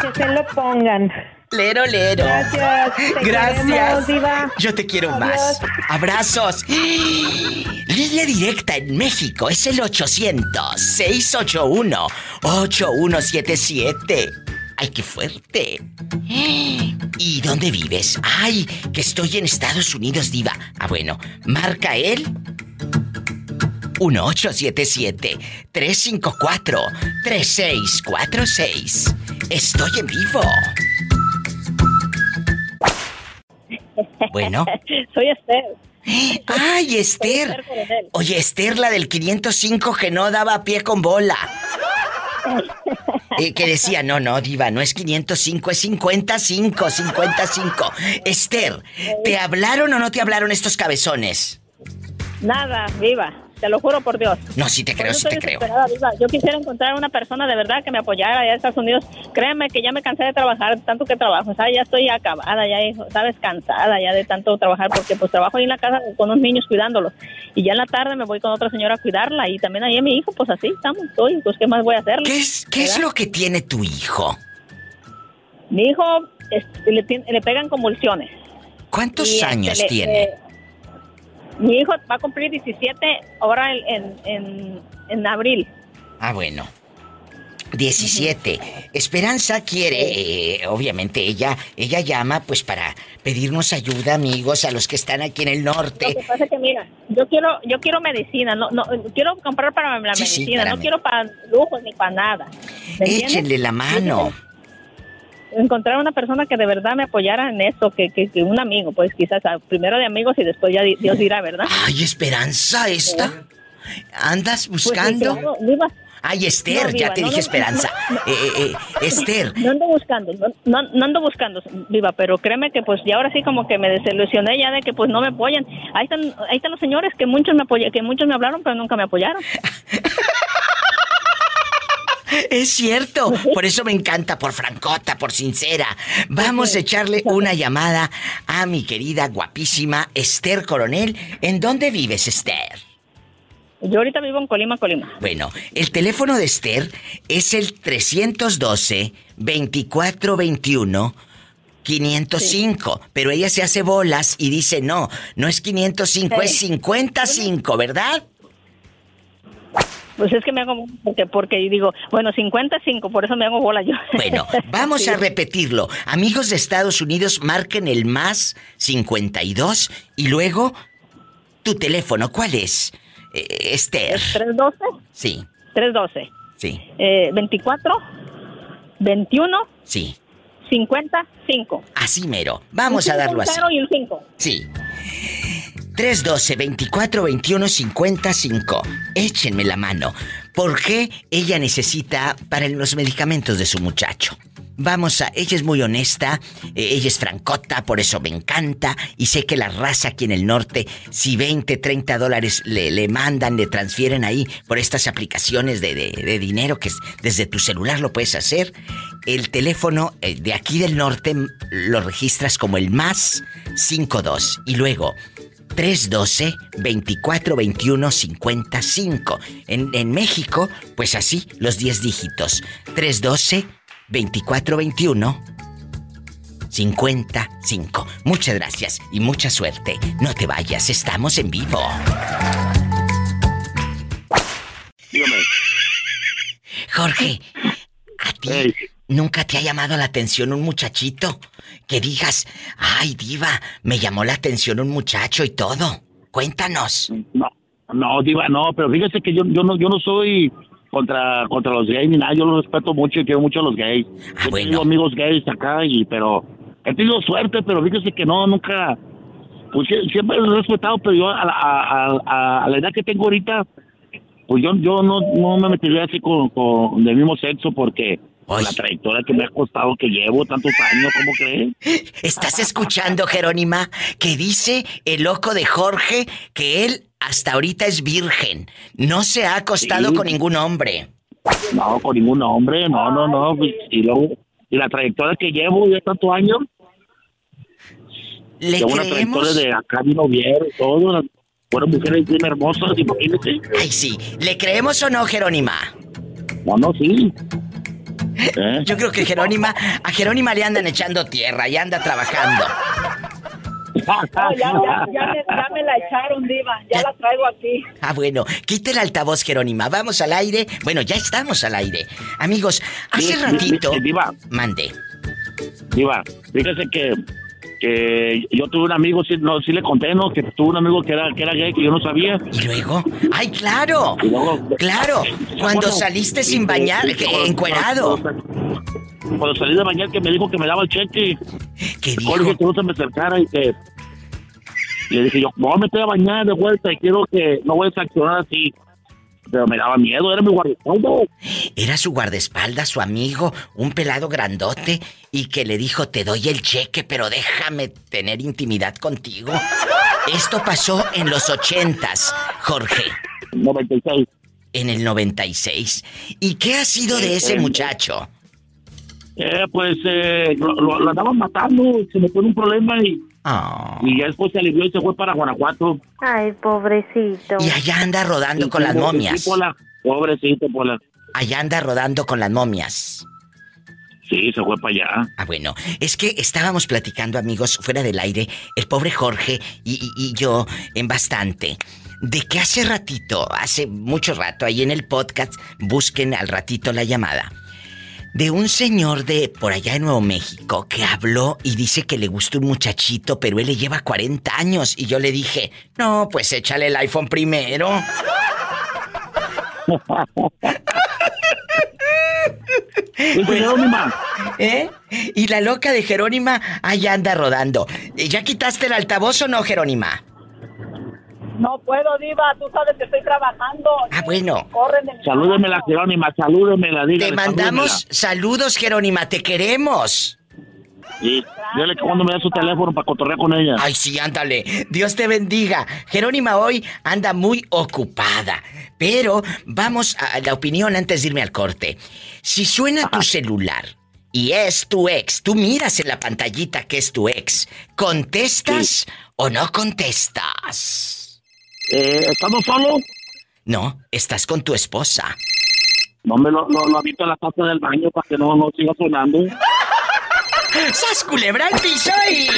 Que se lo pongan. Lero, lero. Gracias. Gracias. queremos. Yo te quiero Adiós. más. Abrazos. Línea directa en México es el 800-681-8177. ¡Ay, qué fuerte! ¿Y dónde vives? ¡Ay, que estoy en Estados Unidos, diva! Ah, bueno, marca él. 1877-354-3646. Estoy en vivo. Bueno. Soy Esther. ¡Ay, Esther! Oye, Esther, la del 505 que no daba pie con bola. Eh, que decía, no, no, diva, no es 505, es 55, 55. Esther, ¿te hablaron o no te hablaron estos cabezones? Nada, viva. Te lo juro por Dios. No, sí te creo, sí te creo. Yo quisiera encontrar una persona de verdad que me apoyara allá en Estados Unidos. Créeme que ya me cansé de trabajar tanto que trabajo. O sea, ya estoy acabada, ya, sabes, cansada ya de tanto trabajar porque pues trabajo ahí en la casa con unos niños cuidándolos. Y ya en la tarde me voy con otra señora a cuidarla y también ahí a mi hijo, pues así estamos. Estoy, pues ¿qué más voy a hacer? ¿Qué es, qué es lo que tiene tu hijo? Mi hijo este, le, le pegan convulsiones. ¿Cuántos Y, este, años le- tiene? eh, mi hijo va a cumplir 17 ahora en, en, en, abril. Ah, bueno. 17. Esperanza quiere, eh, obviamente ella, ella llama pues para pedirnos ayuda, amigos, a los que están aquí en el norte. Lo que pasa es que mira, yo quiero, yo quiero medicina, no, no, quiero comprar para la Sí, sí, medicina, para no mí. quiero para lujos ni para nada. Échenle la mano. Encontrar una persona que de verdad me apoyara en esto, que, que, que un amigo, pues quizás ah, primero de amigos y después ya di- Dios dirá, ¿verdad? Ay, Esperanza, esta. ¿Andas Pues buscando? claro, Diva. Ay, Esther, No, ya te no, dije no, Esperanza. Eh, eh, eh, Esther, No ando buscando, no ando buscando, Viva, pero créeme que pues ya ahora sí como que me desilusioné ya de que pues no me apoyan. Ahí están, ahí están los señores que muchos me apoyan, que muchos me hablaron pero nunca me apoyaron. es cierto. Por eso me encanta, por francota, por sincera. Vamos a echarle una llamada a mi querida, guapísima Esther Coronel. ¿En dónde vives, Esther? Yo ahorita vivo en Colima, Colima. Bueno, el teléfono de Esther es el 312-2421. 505, pero ella se hace bolas y dice, no, no es 505, es 55, ¿verdad? Pues es que me hago, porque, porque digo, bueno, 55, por eso me hago bola yo. Bueno, vamos Sí. a repetirlo. Amigos de Estados Unidos, marquen el más 52 y luego tu teléfono, ¿cuál es? Eh, Esther. 312, Sí, 312, sí, eh, 24, 21, sí. 55. Así mero. Vamos a darlo Un así. y un 5. Sí. 312-2421-55. Échenme la mano. ¿Por qué ella necesita para los medicamentos de su muchacho? Vamos a... Ella es muy honesta, eh, ella es francota, por eso me encanta. Y sé que la raza aquí en el norte, si 20, 30 dólares le, le mandan, le transfieren ahí por estas aplicaciones de, de- dinero que es- desde tu celular lo puedes hacer. El teléfono eh, de aquí del norte lo registras como el más 52. Y luego 312-2421-55. En, en México, pues así, los 10 dígitos. 312-2421-55. Muchas gracias y mucha suerte. No te vayas, estamos en vivo. Dígame. Jorge, ¿a ti nunca te ha llamado la atención un muchachito? Que digas, ay, diva, me llamó la atención un muchacho y todo. Cuéntanos. No, no, diva, no, pero fíjese que yo, yo no, yo no soy contra, contra los gays ni nada, yo los respeto mucho y quiero mucho a los gays. Ah, Yo Tengo amigos gays acá y, pero he tenido suerte, pero fíjese que no, nunca, pues sie- siempre los he respetado, pero yo a, la- a, a- a la edad que tengo ahorita, pues yo, yo no, no me metería así con, con del mismo sexo porque por la trayectoria que me ha costado que llevo tantos años, ¿cómo crees? ¿Estás escuchando, Jerónima? Que dice el loco de Jorge que él hasta ahorita es virgen. No se ha acostado Sí. con ningún hombre. No, con ningún hombre, no, no, no. Y luego, y la trayectoria que llevo ya tantos años. ¿Le llevo una creemos? trayectoria de acá vino bien todo. Fueron mujeres bien hermosas, imagínate. Ay, sí. ¿Le creemos o no, Jerónima? No, no, sí. ¿Eh? Yo creo que Jerónima, a Jerónima le andan echando tierra y anda trabajando. No, ya, ya, ya, me, ya me la echaron, Diva. Ya la traigo aquí. Ah, bueno, quita el altavoz, Jerónima. Vamos al aire. Bueno, ya estamos al aire. Amigos, hace Sí, ratito. sí, Diva. Mande. Diva, fíjese que, que yo tuve un amigo, sí, no, sí le conté, ¿no? Que tuve un amigo que era, que era gay, que yo no sabía. ¿Y luego? ¡Ay, claro! ¡Claro! Cuando saliste sin bañar, que- encuerado. Cuando salí de bañar, que me dijo que me daba el cheque. ¿Qué dijo? que no se me acercara y que... Le dije yo, no, me estoy a bañar de vuelta y quiero que no voy a accionar así. Pero me daba miedo, era mi guardaespaldas. Era su guardaespaldas, su amigo, un pelado grandote, y que le dijo, te doy el cheque, pero déjame tener intimidad contigo. Esto pasó en los ochentas, Jorge. 96. En el 96. ¿Y qué ha sido de ese Eh, muchacho? Eh, pues eh, lo, lo- lo andaban matando, se me pone un problema y, y ya después se alivió y se fue para Guanajuato. Ay, pobrecito. Y allá anda rodando con las Sí, momias. Pola. Pobrecito, Pola. Allá anda rodando con las momias. Sí, se fue para allá. Ah, bueno, es que estábamos platicando, amigos, fuera del aire, el pobre Jorge y, y- y yo en bastante. De que hace ratito, hace mucho rato, ahí en el podcast, busquen al ratito la llamada. De un señor de por allá en Nuevo México que habló y dice que le gusta un muchachito, pero él le lleva 40 años. Y yo le dije, no, pues échale el iPhone primero. Jerónima. ¿Eh? Y la loca de Jerónima allá anda rodando. ¿Ya quitaste el altavoz o no, Jerónima? No puedo, Diva, tú sabes que estoy trabajando. Ah, bueno. Corren de mi Salúdemela, Jerónima, salúdemela, dígale. Te mandamos saludos, Jerónima, te queremos. Y dile que cuando me dé su teléfono para cotorrear con ella. Ay, sí, ándale. Dios te bendiga. Jerónima hoy anda muy ocupada. Pero vamos a la opinión antes de irme al corte. Si suena tu celular y es tu ex, tú miras en la pantallita que es tu ex, ¿contestas o no contestas? Eh, ¿Estamos solos? No, estás con tu esposa. No me lo, lo, lo habito en la taza del baño para que no, no siga sonando. ¡Sas culebra al piso y...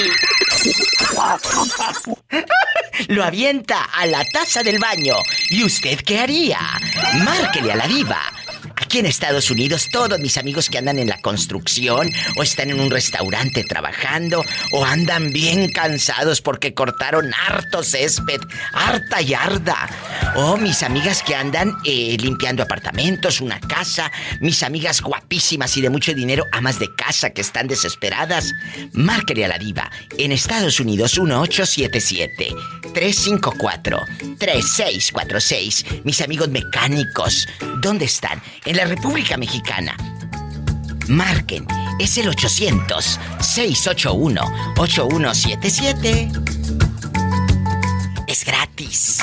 Lo avienta a la taza del baño. ¿Y usted qué haría? Márquele a la diva. Aquí en Estados Unidos, todos mis amigos que andan en la construcción, o están en un restaurante trabajando, o andan bien cansados porque cortaron harto césped, harta yarda. O mis amigas que andan eh, limpiando apartamentos, una casa, mis amigas guapísimas y de mucho dinero, amas de casa que están desesperadas. Márquele a la diva. En Estados Unidos, 1877 354 3646. Mis amigos mecánicos, ¿dónde están? En la República Mexicana. Marquen, es el 800-681-8177. Es gratis.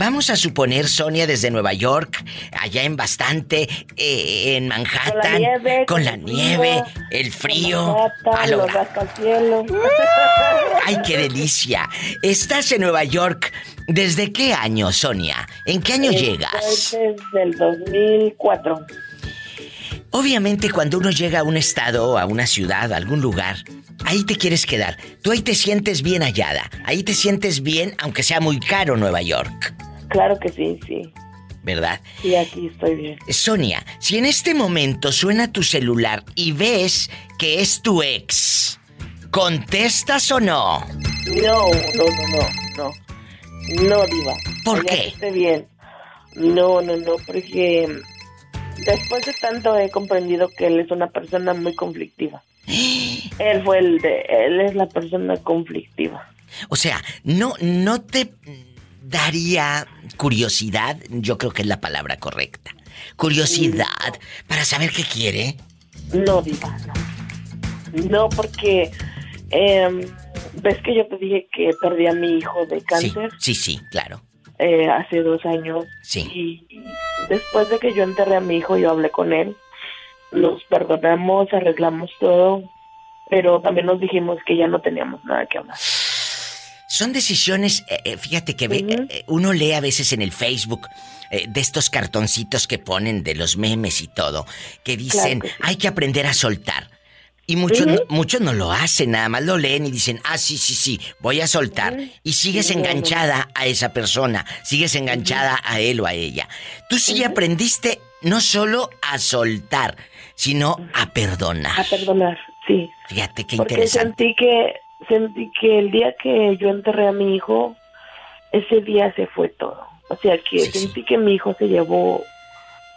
Vamos a suponer, Sonia, desde Nueva York, allá en bastante, eh, en Manhattan, con la nieve, el frío, a lo- los rascacielos. ¡Ay, qué delicia! Estás en Nueva York. ¿Desde qué año, Sonia? ¿En qué año llegas? Desde el 2004. Obviamente cuando uno llega a un estado, a una ciudad, a algún lugar, ahí te quieres quedar. Tú ahí te sientes bien hallada. Ahí te sientes bien, aunque sea muy caro Nueva York. Claro que sí, sí. ¿Verdad? Sí, aquí estoy bien. Sonia, si en este momento suena tu celular y ves que es tu ex, ¿contestas o no? No, no, no, no, no. No, Diva. ¿Por qué? bien. No, no, no, porque después de tanto he comprendido que él es una persona muy conflictiva. Él fue el de, él es la persona conflictiva. O sea, no, no te daría curiosidad, yo creo que es la palabra correcta. Curiosidad para saber qué quiere. No, Diva, no. No, porque em, ves que yo te dije que perdí a mi hijo de cáncer sí, sí, claro. eh, hace dos años. Sí. Y después de que yo enterré a mi hijo, yo hablé con él. Nos perdonamos, arreglamos todo, pero también nos dijimos que ya no teníamos nada que hablar. Son decisiones, eh, eh, fíjate que ve- eh, uno lee a veces en el Facebook eh, de estos cartoncitos que ponen de los memes y todo, que dicen, Claro que sí. hay que aprender a soltar. Y muchos, no, muchos no lo hacen, nada más lo leen y dicen, ah, sí, sí, sí, voy a soltar. Y sigues enganchada a esa persona, sigues enganchada a él o a ella. Tú sí aprendiste no solo a soltar, sino a perdonar. A perdonar, sí. Fíjate qué Porque interesante. sentí que, sentí que el día que yo enterré a mi hijo, ese día se fue todo. O sea, que sentí que mi hijo se llevó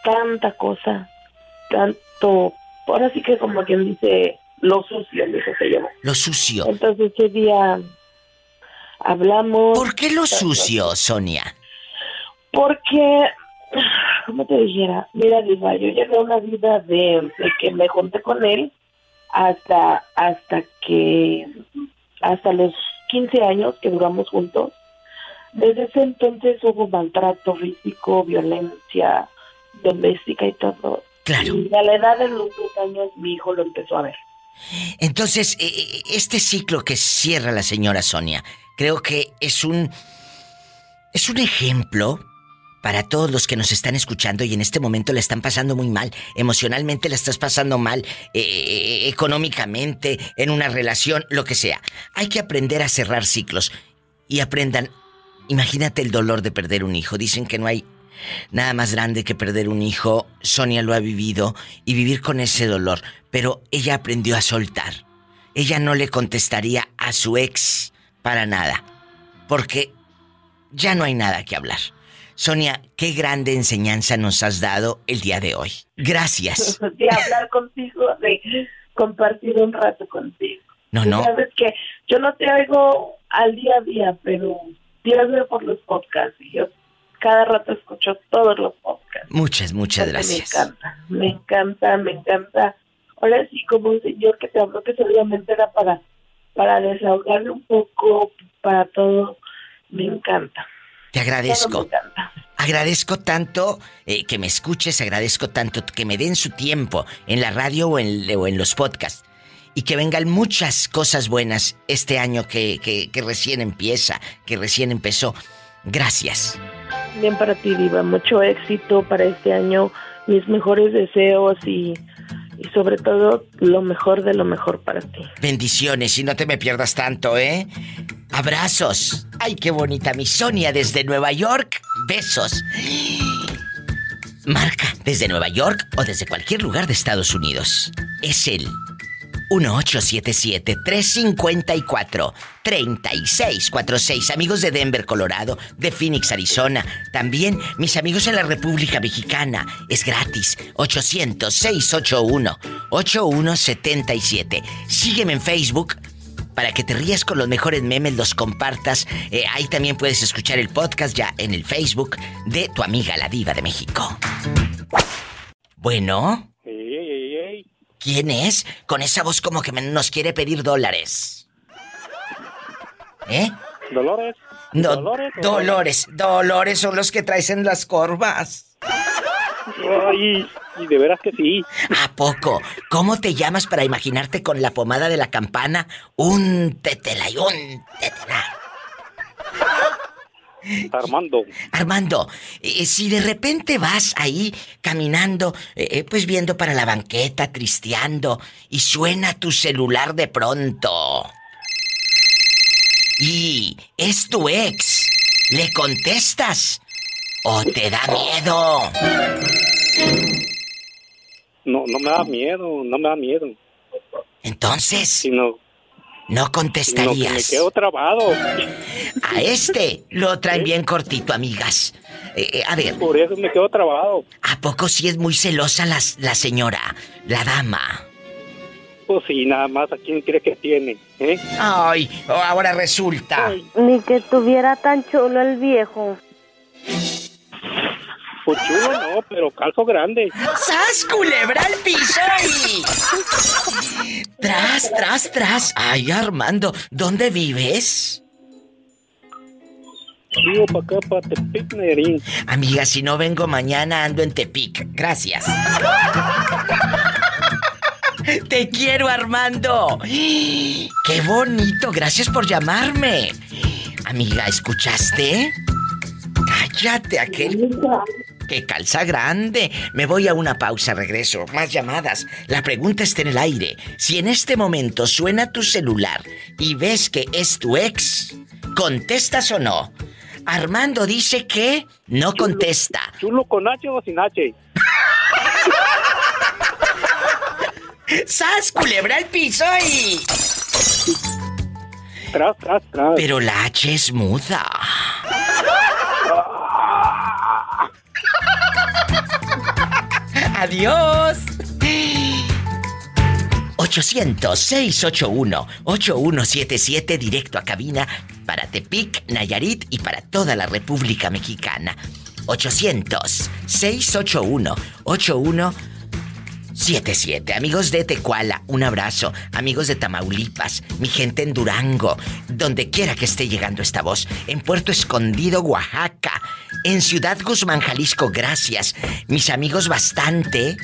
tanta cosa, tanto, ahora sí que como quien dice, lo sucio, mi hijo se llevó. Lo sucio. Entonces ese día hablamos. ¿Por qué lo sucio, Sonia? Porque, ¿cómo te dijera? Mira, Diva, yo llevé una vida de, de que me junté con él hasta, hasta que, hasta los 15 años que duramos juntos. Desde ese entonces hubo maltrato físico, violencia doméstica y todo. Claro. Y a la edad de los 10 años mi hijo lo empezó a ver. Entonces, eh, eh, este ciclo que cierra la señora Sonia, creo que es un. es un ejemplo para todos los que nos están escuchando y en este momento la están pasando muy mal. Emocionalmente la estás pasando mal, eh, eh, económicamente, en una relación, lo que sea. Hay que aprender a cerrar ciclos y aprendan. Imagínate el dolor de perder un hijo. Dicen que no hay Nada más grande que perder un hijo, Sonia lo ha vivido y vivir con ese dolor, pero ella aprendió a soltar. Ella no le contestaría a su ex para nada, porque ya no hay nada que hablar. Sonia, qué grande enseñanza nos has dado el día de hoy. Gracias. De hablar contigo, de compartir un rato contigo. No, no. Sabes que yo no te oigo al día a día, pero Dios veo por los podcasts y yo cada rato escucho todos los podcasts. Muchas, muchas gracias. Me encanta, me encanta, me encanta. Ahora sí, como un señor que te habló que seguramente era para, para desahogarme un poco, para todo, me encanta. Te agradezco. Agradezco tanto eh, que me escuches, agradezco tanto que me den su tiempo en la radio o en, o en los podcasts. Y que vengan muchas cosas buenas este año que, que- que recién empieza, que recién empezó. Gracias. Bien para ti, Diva. Mucho éxito para este año. Mis mejores deseos y, y sobre todo lo mejor de lo mejor para ti. Bendiciones y no te me pierdas tanto, ¿eh? Abrazos. Ay, qué bonita mi Sonia desde Nueva York. Besos. Marca desde Nueva York o desde cualquier lugar de Estados Unidos. Es el 1877-354-3646. Amigos de Denver, Colorado, de Phoenix, Arizona. También mis amigos en la República Mexicana. Es gratis. 800-681-8177. Sígueme en Facebook para que te rías con los mejores memes, los compartas. Eh, ahí también puedes escuchar el podcast ya en el Facebook de tu amiga la diva de México. Bueno. ¿quién es? Con esa voz como que nos quiere pedir dólares. ¿Eh? Dolores. No, Dolores. Dolores, Dolores son los que traes en las corvas. Ay, y de veras que sí. ¿A poco? ¿Cómo te llamas para imaginarte con la pomada de la campana? Un tetela y un tetela. Armando. Armando, eh, si de repente vas ahí caminando, eh, eh, pues viendo para la banqueta, tristeando, y suena tu celular de pronto. Y es tu ex. ¿Le contestas? ¿O te da miedo? No, no me da miedo, no me da miedo. Entonces, Sino, no sino que me contestarías. quedo trabado. A este lo traen bien cortito, amigas. Eh, eh, a ver, Por eso me quedo trabado. ¿a poco sí es muy celosa la, la señora, la dama? Pues sí, nada más, ¿a quién cree que tiene? ¿Eh? Ay, ahora resulta. Ni que estuviera tan chulo el viejo. Pues chulo no, pero calzo grande. ¡Sas, culebra al piso y... Tras, tras, tras. Ay, Armando, ¿dónde vives? Vivo para acá, para Tepic, Nayarit. Amiga, si no vengo mañana ando en Tepic. Gracias. Te quiero, Armando. Qué bonito. Gracias por llamarme. Amiga, ¿escuchaste? Cállate, aquel que calza grande. Me voy a una pausa, regreso. Más llamadas. La pregunta está en el aire. Si en este momento suena tu celular y ves que es tu ex, ¿contestas o no? Armando dice que no contesta. ¿Chulo con H o sin H? ¡Sas, culebra al piso y... Tras, tras, tras. Pero la H es muda. Adiós. 800-681-8177 directo a cabina para Tepic, Nayarit y para toda la República Mexicana. 800-681-8177. Amigos de Tecuala, un abrazo. Amigos de Tamaulipas, mi gente en Durango, donde quiera que esté llegando esta voz. En Puerto Escondido, Oaxaca. En Ciudad Guzmán, Jalisco, gracias. Mis amigos bastante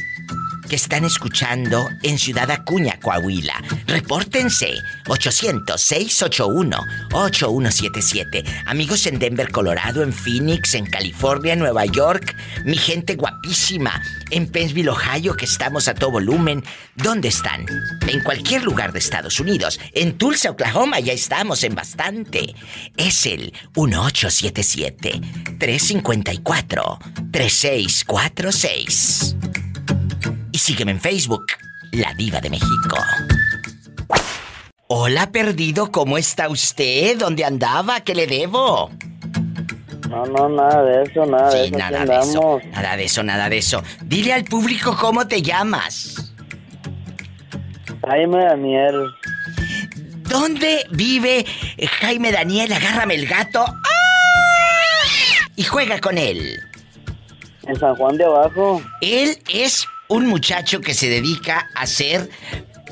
que están escuchando en Ciudad Acuña, Coahuila. Repórtense 800-681-8177. Amigos en Denver, Colorado, en Phoenix, en California, Nueva York. Mi gente guapísima. En Pennsville, Ohio, que estamos a todo volumen. ¿Dónde están? En cualquier lugar de Estados Unidos. En Tulsa, Oklahoma, ya estamos en bastante. Es el 1877-354-3646. Y sígueme en Facebook, La Diva de México. Hola, perdido, ¿cómo está usted? ¿Dónde andaba? ¿Qué le debo? No, no, nada de eso, nada de eso. Nada de eso, nada de eso, nada de eso. Dile al público cómo te llamas. Jaime Daniel. ¿Dónde vive Jaime Daniel? Agárrame el gato. ¡Ah! Y juega con él. En San Juan de Abajo. Él es un muchacho que se dedica a hacer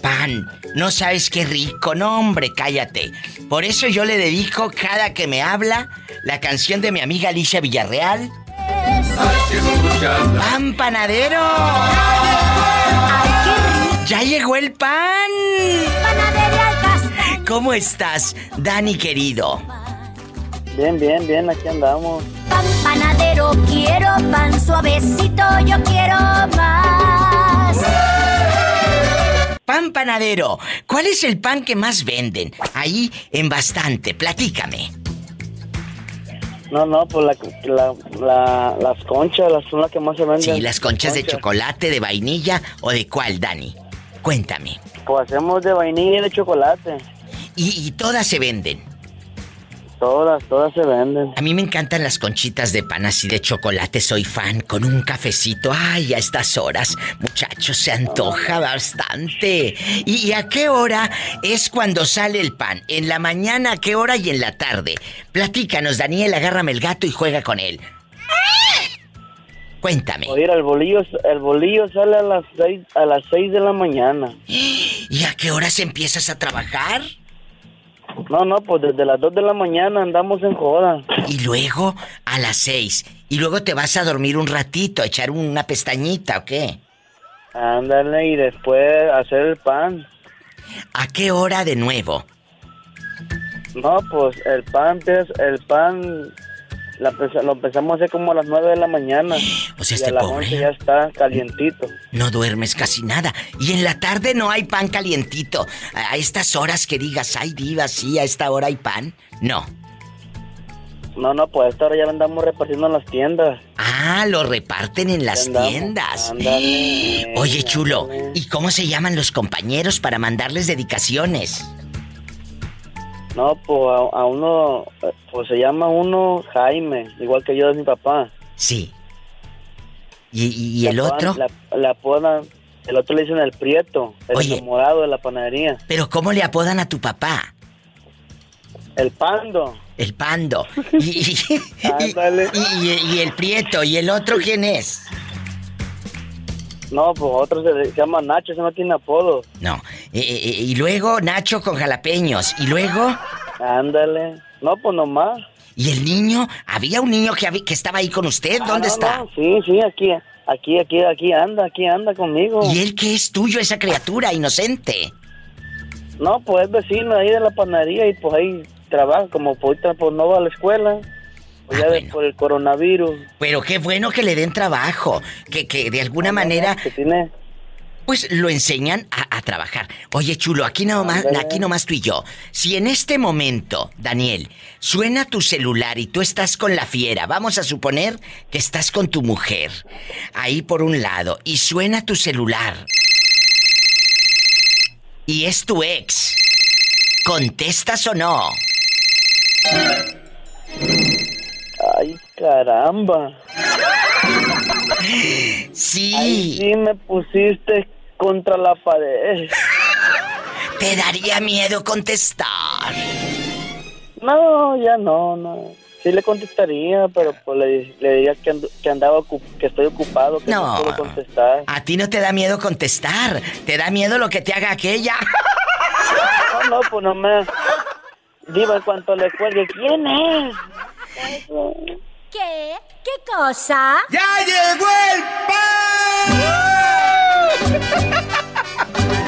pan. No sabes qué rico, no hombre, cállate. Por eso yo le dedico cada que me habla la canción de mi amiga Alicia Villarreal. ¡Pan panadero! ¡Ya llegó el pan! ¿Cómo estás, Dani querido? Bien, bien, bien, aquí andamos. Pan panadero, quiero pan suavecito, yo quiero más. Pan panadero, ¿cuál es el pan que más venden? Ahí en bastante, platícame. No, no, pues la, la, la- las conchas las son las que más se venden. Sí, las conchas de chocolate, de vainilla o de cuál, Dani. Cuéntame. Pues hacemos de vainilla y de chocolate. Y, y todas se venden. Todas, todas se venden. A mí me encantan las conchitas de pan así de chocolate, soy fan, con un cafecito. Ay, a estas horas, muchachos, se antoja bastante. ¿Y, y a qué hora es cuando sale el pan? ¿En la mañana, a qué hora y en la tarde? Platícanos, Daniel, agárrame el gato y juega con él. Cuéntame. Oye, el bolillo, el bolillo sale a las seis, a las seis de la mañana. ¿Y a qué horas empiezas a trabajar? No, no, pues desde las dos de la mañana andamos en joda. Y luego a las seis. Y luego te vas a dormir un ratito, a echar una pestañita, ¿o qué? Ándale, y después hacer el pan. ¿A qué hora de nuevo? No, pues el pan, el pan la lo empezamos a hacer como a las nueve de la mañana. O sea, y este a las pobre. 11 ya está calientito. No duermes casi nada. Y en la tarde no hay pan calientito. A estas horas que digas, ay, diva, sí, a esta hora hay pan. No. No, no, pues a esta hora ya andamos repartiendo en las tiendas. Ah, lo reparten en las andamos, tiendas. ándale, Oye, chulo, ¿y cómo se llaman los compañeros para mandarles dedicaciones? No, pues a, a uno, pues se llama uno Jaime, igual que yo es mi papá. Sí. ¿Y, y- y el otro? Le, le apodan, el otro le dicen el Prieto, el Oye. enamorado de la panadería. Pero ¿cómo le apodan a tu papá? El Pando. El Pando. Y- y- y el Prieto. ¿Y el otro quién es? No, pues otro se, llama Nacho, ese no tiene apodo. No. Eh, eh, eh, y luego Nacho con jalapeños. Y luego... Ándale. No, pues nomás. ¿Y el niño? ¿Había un niño que, que estaba ahí con usted? Ah, ¿Dónde no, está? no, sí, sí, aquí, aquí, aquí, aquí anda, aquí anda conmigo. ¿Y él qué es tuyo, esa criatura inocente? No, pues es vecino ahí de la panadería y pues ahí trabaja, como pues pues no va a la escuela. Pues ya de- por el coronavirus. Pero qué bueno que le den trabajo. Que, que de alguna manera... Que tiene... Pues lo enseñan a, a trabajar. Oye, chulo, aquí nomás, aquí nomás tú y yo. Si en este momento, Daniel, suena tu celular y tú estás con la fiera, vamos a suponer que estás con tu mujer, ahí por un lado, y suena tu celular. Y es tu ex. ¿Contestas o no? Ay, caramba. Sí. Ahí sí me pusiste contra la pared. ¿Te daría miedo contestar? No, ya no, no. Sí le contestaría, pero pues le, le diría que, ando- que andaba que estoy ocupado, que no, No. puedo contestar. A ti no te da miedo contestar. Te da miedo lo que te haga aquella. No, no, pues no me... Diva, en cuanto le cuelgue, ¿quién es? ¿Qué? ¿Qué cosa? ¡Ya llegó el pan!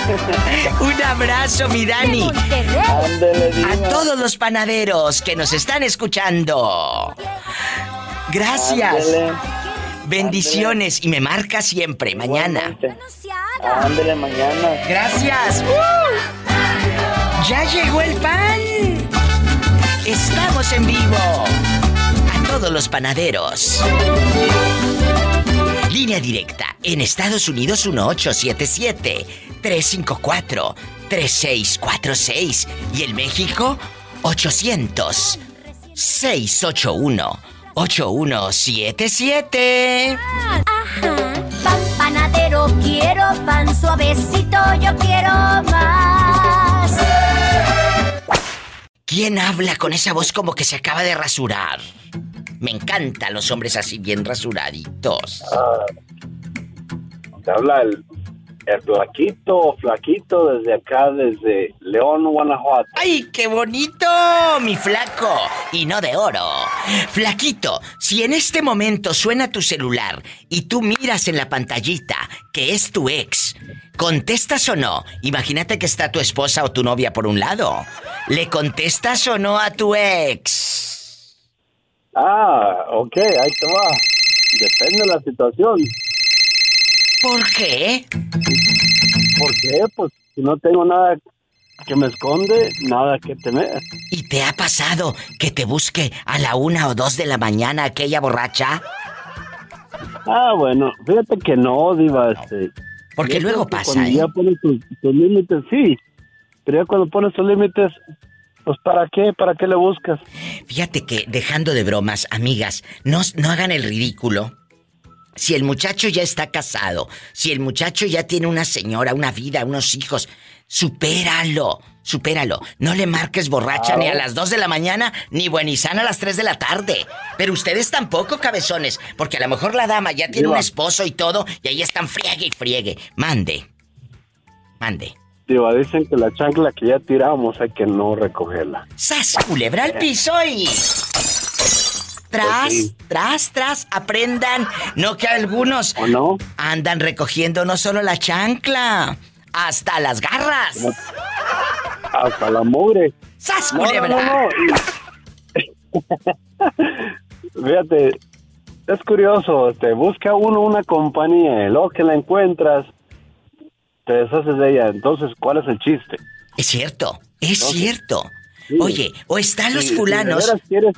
Un abrazo, mi Dani. A todos los panaderos que nos están escuchando. Gracias. Ándele. Bendiciones y me marca siempre mañana. Ándele mañana. Gracias. ¡Uh! Ya llegó el pan. Estamos en vivo. Todos los panaderos. Línea directa en Estados Unidos 1877 354 3646 y en México 800 681 8177. Pan panadero, quiero pan suavecito, yo quiero más. ¿Quién habla con esa voz como que se acaba de rasurar? Me encantan los hombres así bien rasuraditos. Ah, te habla el, el flaquito, flaquito desde acá, desde León, Guanajuato. ¡Ay, qué bonito! Mi flaco. Y no de oro. Flaquito, si en este momento suena tu celular y tú miras en la pantallita que es tu ex, ¿contestas o no? Imagínate que está tu esposa o tu novia por un lado. ¿Le contestas o no a tu ex? Ah, ok, ahí te va. Depende de la situación. ¿Por qué? ¿Por qué? Pues si no tengo nada que me esconde, nada que temer. ¿Y te ha pasado que te busque a la una o dos de la mañana aquella borracha? Ah, bueno, fíjate que no, Diva, este. Porque luego pasa, Cuando ¿eh? ya pones tus, tus límites, sí. Pero ya cuando pones tus límites, pues ¿para qué? ¿Para qué le buscas? Fíjate que, dejando de bromas, amigas, no, no hagan el ridículo. Si el muchacho ya está casado, si el muchacho ya tiene una señora, una vida, unos hijos, supéralo, supéralo. No le marques borracha ni a las 2 de la mañana, ni buenizana a las 3 de la tarde. Pero ustedes tampoco, cabezones, porque a lo mejor la dama ya tiene Diva. un esposo y todo, y ahí están friegue y friegue. Mande. Mande. Diva, dicen que la chancla que ya tiramos hay que no recogerla. ¡Sas! Culebra al piso y. Tras, Pues sí. tras, tras, aprendan. No que algunos ¿O no? andan recogiendo no solo la chancla, hasta las garras. Hasta la mugre. ¡Sas, no, culebra! no, no. Fíjate, es curioso, te busca uno una compañía y luego que la encuentras, te deshaces de ella. Entonces, ¿cuál es el chiste? Es cierto, es sí. cierto. Sí. Oye, o están los Si- si de fulanos. veras quieres-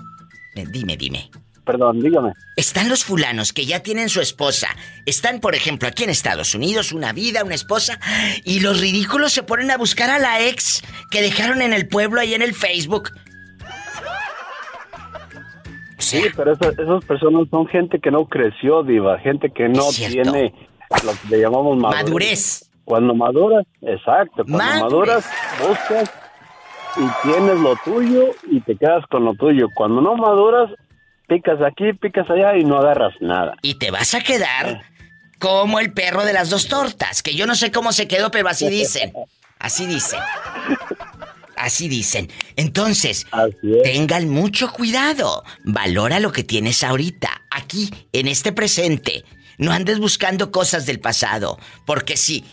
Eh, Dime, dime. Perdón, dígame. Están los fulanos que ya tienen su esposa. Están, por ejemplo, aquí en Estados Unidos, una vida, una esposa. Y los ridículos se ponen a buscar a la ex que dejaron en el pueblo ahí en el Facebook. Sí, pero esas, esas personas son gente que no creció, diva, gente que no tiene lo que le llamamos madurez. Madurez. Cuando maduras, exacto, cuando Madurez. maduras, buscas y tienes lo tuyo y te quedas con lo tuyo. Cuando no maduras, picas aquí, picas allá y no agarras nada. Y te vas a quedar como el perro de las dos tortas, que yo no sé cómo se quedó, pero así dicen. Así dicen. Así dicen. Entonces, tengan mucho cuidado. Valora lo que tienes ahorita, aquí, en este presente. No andes buscando cosas del pasado, porque si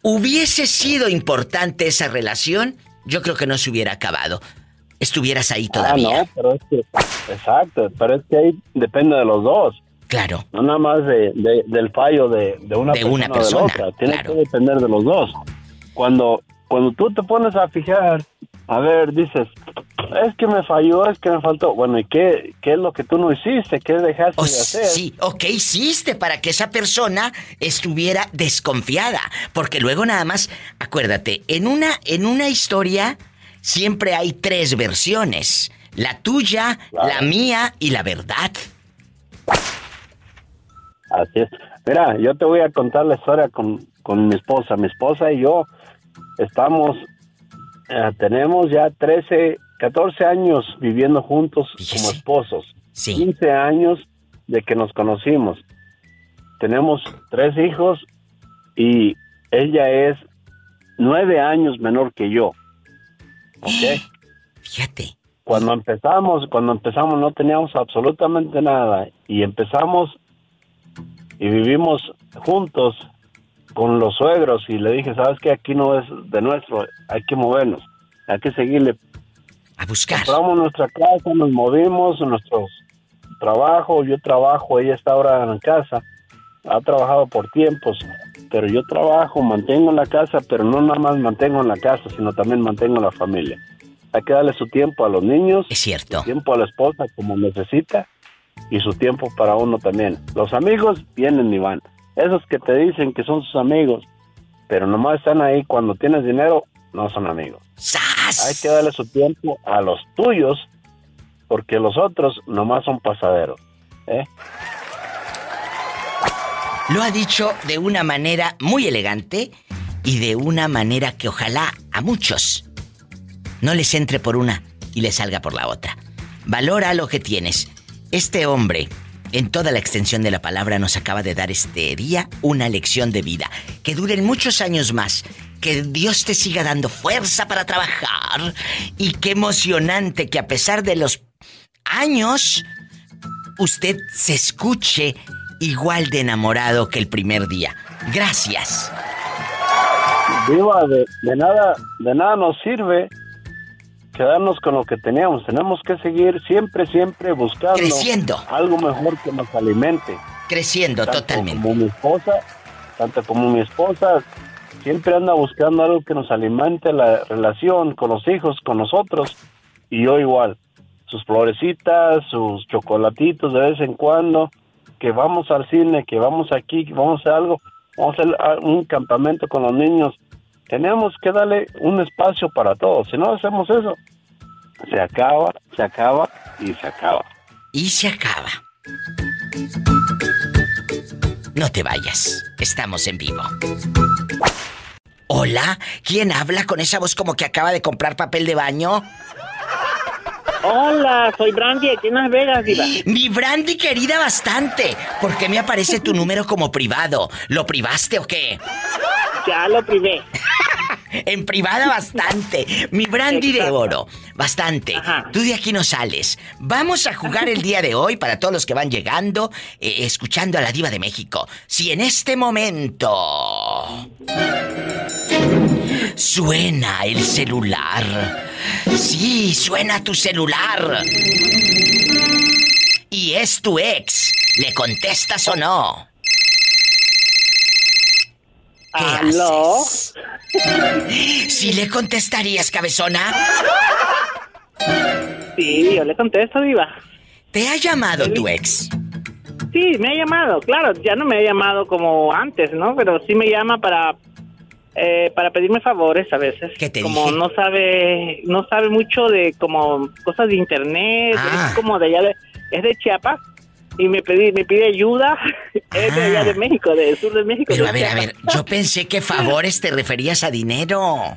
hubiese sido importante esa relación, yo creo que no se hubiera acabado. Estuvieras ahí todavía. Ah, no, pero es que, exacto, pero es que ahí depende de los dos. Claro. No nada más de, de- del fallo de, de una persona una o de la persona, otra. Tiene que depender de los dos. Cuando, cuando tú te pones a fijar, a ver, dices, es que me falló, es que me faltó. Bueno, ¿y qué, qué es lo que tú no hiciste? ¿Qué dejaste de hacer? sí, o qué hiciste para que esa persona estuviera desconfiada, porque luego nada más, acuérdate, en una en una historia siempre hay tres versiones, la tuya, la mía y la verdad. Así es. Mira, yo te voy a contar la historia con, con mi esposa. Mi esposa y yo estamos, eh, tenemos ya 13, 14 años viviendo juntos como esposos. 15 años de que nos conocimos. Tenemos tres hijos y ella es nueve años menor que yo. ¿Ok? Fíjate. Cuando empezamos, cuando empezamos no teníamos absolutamente nada y empezamos y vivimos juntos con los suegros y le dije, sabes que aquí no es de nuestro, hay que movernos, hay que seguirle. A buscar. Compramos nuestra casa, nos movimos, nuestro trabajo, yo trabajo, ella está ahora en casa, ha trabajado por tiempos, pero yo trabajo, mantengo la casa, pero no nada más mantengo en la casa, sino también mantengo la familia. Hay que darle su tiempo a los niños, es cierto, su tiempo a la esposa como necesita y su tiempo para uno también. Los amigos vienen y van. Esos que te dicen que son sus amigos, pero nomás están ahí cuando tienes dinero, no son amigos. Hay que darle su tiempo a los tuyos, porque los otros nomás son pasaderos. ¿eh? Lo ha dicho de una manera muy elegante y de una manera que ojalá a muchos no les entre por una y les salga por la otra. Valora lo que tienes. Este hombre, en toda la extensión de la palabra, nos acaba de dar este día una lección de vida. Que duren muchos años más. Que Dios te siga dando fuerza para trabajar. Y qué emocionante que a pesar de los años, usted se escuche igual de enamorado que el primer día. Gracias. Viva, de, de nada, de nada nos sirve quedarnos con lo que teníamos. Tenemos que seguir siempre, siempre buscando Creciendo. algo mejor que nos alimente. Creciendo Tanto totalmente. Como mi esposa, tanto como mi esposa, siempre anda buscando algo que nos alimente la relación con los hijos, con nosotros. Y yo igual. Sus florecitas, sus chocolatitos de vez en cuando. Que vamos al cine, que vamos aquí, que vamos a algo. Vamos a ah, un campamento con los niños. Tenemos que darle un espacio para todos. Si no hacemos eso, se acaba, se acaba y se acaba. Y se acaba. No te vayas. Estamos en vivo. Hola, ¿quién habla con esa voz como que acaba de comprar papel de baño? Hola, soy Brandy aquí en Las Vegas, Diva. Mi Brandy querida bastante. ¿Por qué me aparece tu número como privado? ¿Lo privaste o qué? Ya lo privé. en privada bastante. Mi Brandy de oro. Bastante. Tú de aquí no sales. Vamos a jugar el día de hoy para todos los que van llegando, eh, escuchando a la diva de México. Si en este momento suena el celular. Sí, suena tu celular. Y es tu ex. ¿Le contestas o no? ¿Qué ¿Aló? haces? ¿Sí le contestarías, cabezona? Sí, yo le contesto, Diva. ¿Te ha llamado tu ex? Sí, me ha llamado, claro, ya no me ha llamado como antes, ¿no? Pero sí me llama para eh, para pedirme favores a veces. ¿Qué te como dije? no sabe no sabe mucho de como cosas de internet, Ah. es como de allá de, es de Chiapas y me pide me pide ayuda, es de allá de México, del sur de México. Ah. Pero de a ver, a ver, yo pensé que favores te referías a dinero.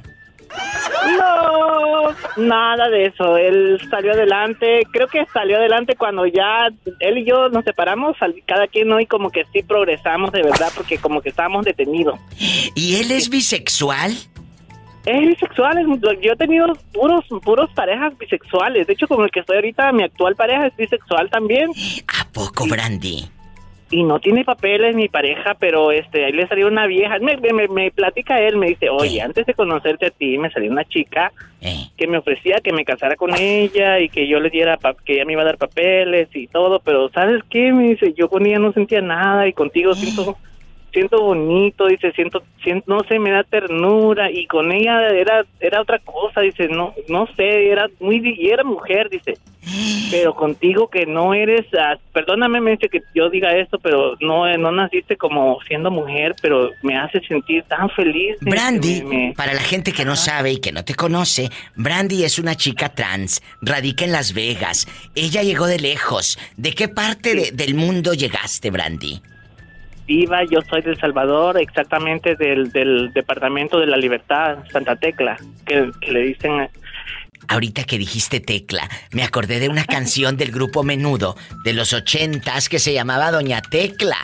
No, nada de eso. Él salió adelante. Creo que salió adelante cuando ya él y yo nos separamos. Cada quien hoy como que sí progresamos de verdad porque como que estábamos detenidos. ¿Y él es bisexual? Es bisexual. es- Yo he tenido puros, puros parejas bisexuales. De hecho, como el que estoy ahorita, mi actual pareja es bisexual también. ¿A poco, Brandy? Y no tiene papeles mi pareja, pero este, ahí le salió una vieja. Me, me- platica él, me dice, oye, antes de conocerte a ti, me salió una chica Eh. que me ofrecía que me casara con ella y que yo le diera, pa- que ella me iba a dar papeles y todo, pero ¿sabes qué? Me dice, yo con ella no sentía nada y contigo siento, siento bonito, dice, siento, siento, no sé, me da ternura y con ella era, era otra cosa, dice, no, no sé, era muy, y era mujer, dice, pero contigo que no eres, ah, perdóname, me dice que yo diga esto, pero no, no naciste como siendo mujer, pero me hace sentir tan feliz. dice, Brandy, me- me- para la gente que no sabe y que no te conoce, Brandy es una chica trans, radica en Las Vegas. Ella llegó de lejos. ¿De qué parte de- del mundo llegaste, Brandy? Diva, yo soy del Salvador, exactamente del, del Departamento de la Libertad, Santa Tecla, que, que le dicen... Ahorita que dijiste tecla, me acordé de una canción del grupo Menudo de los ochentas que se llamaba Doña Tecla.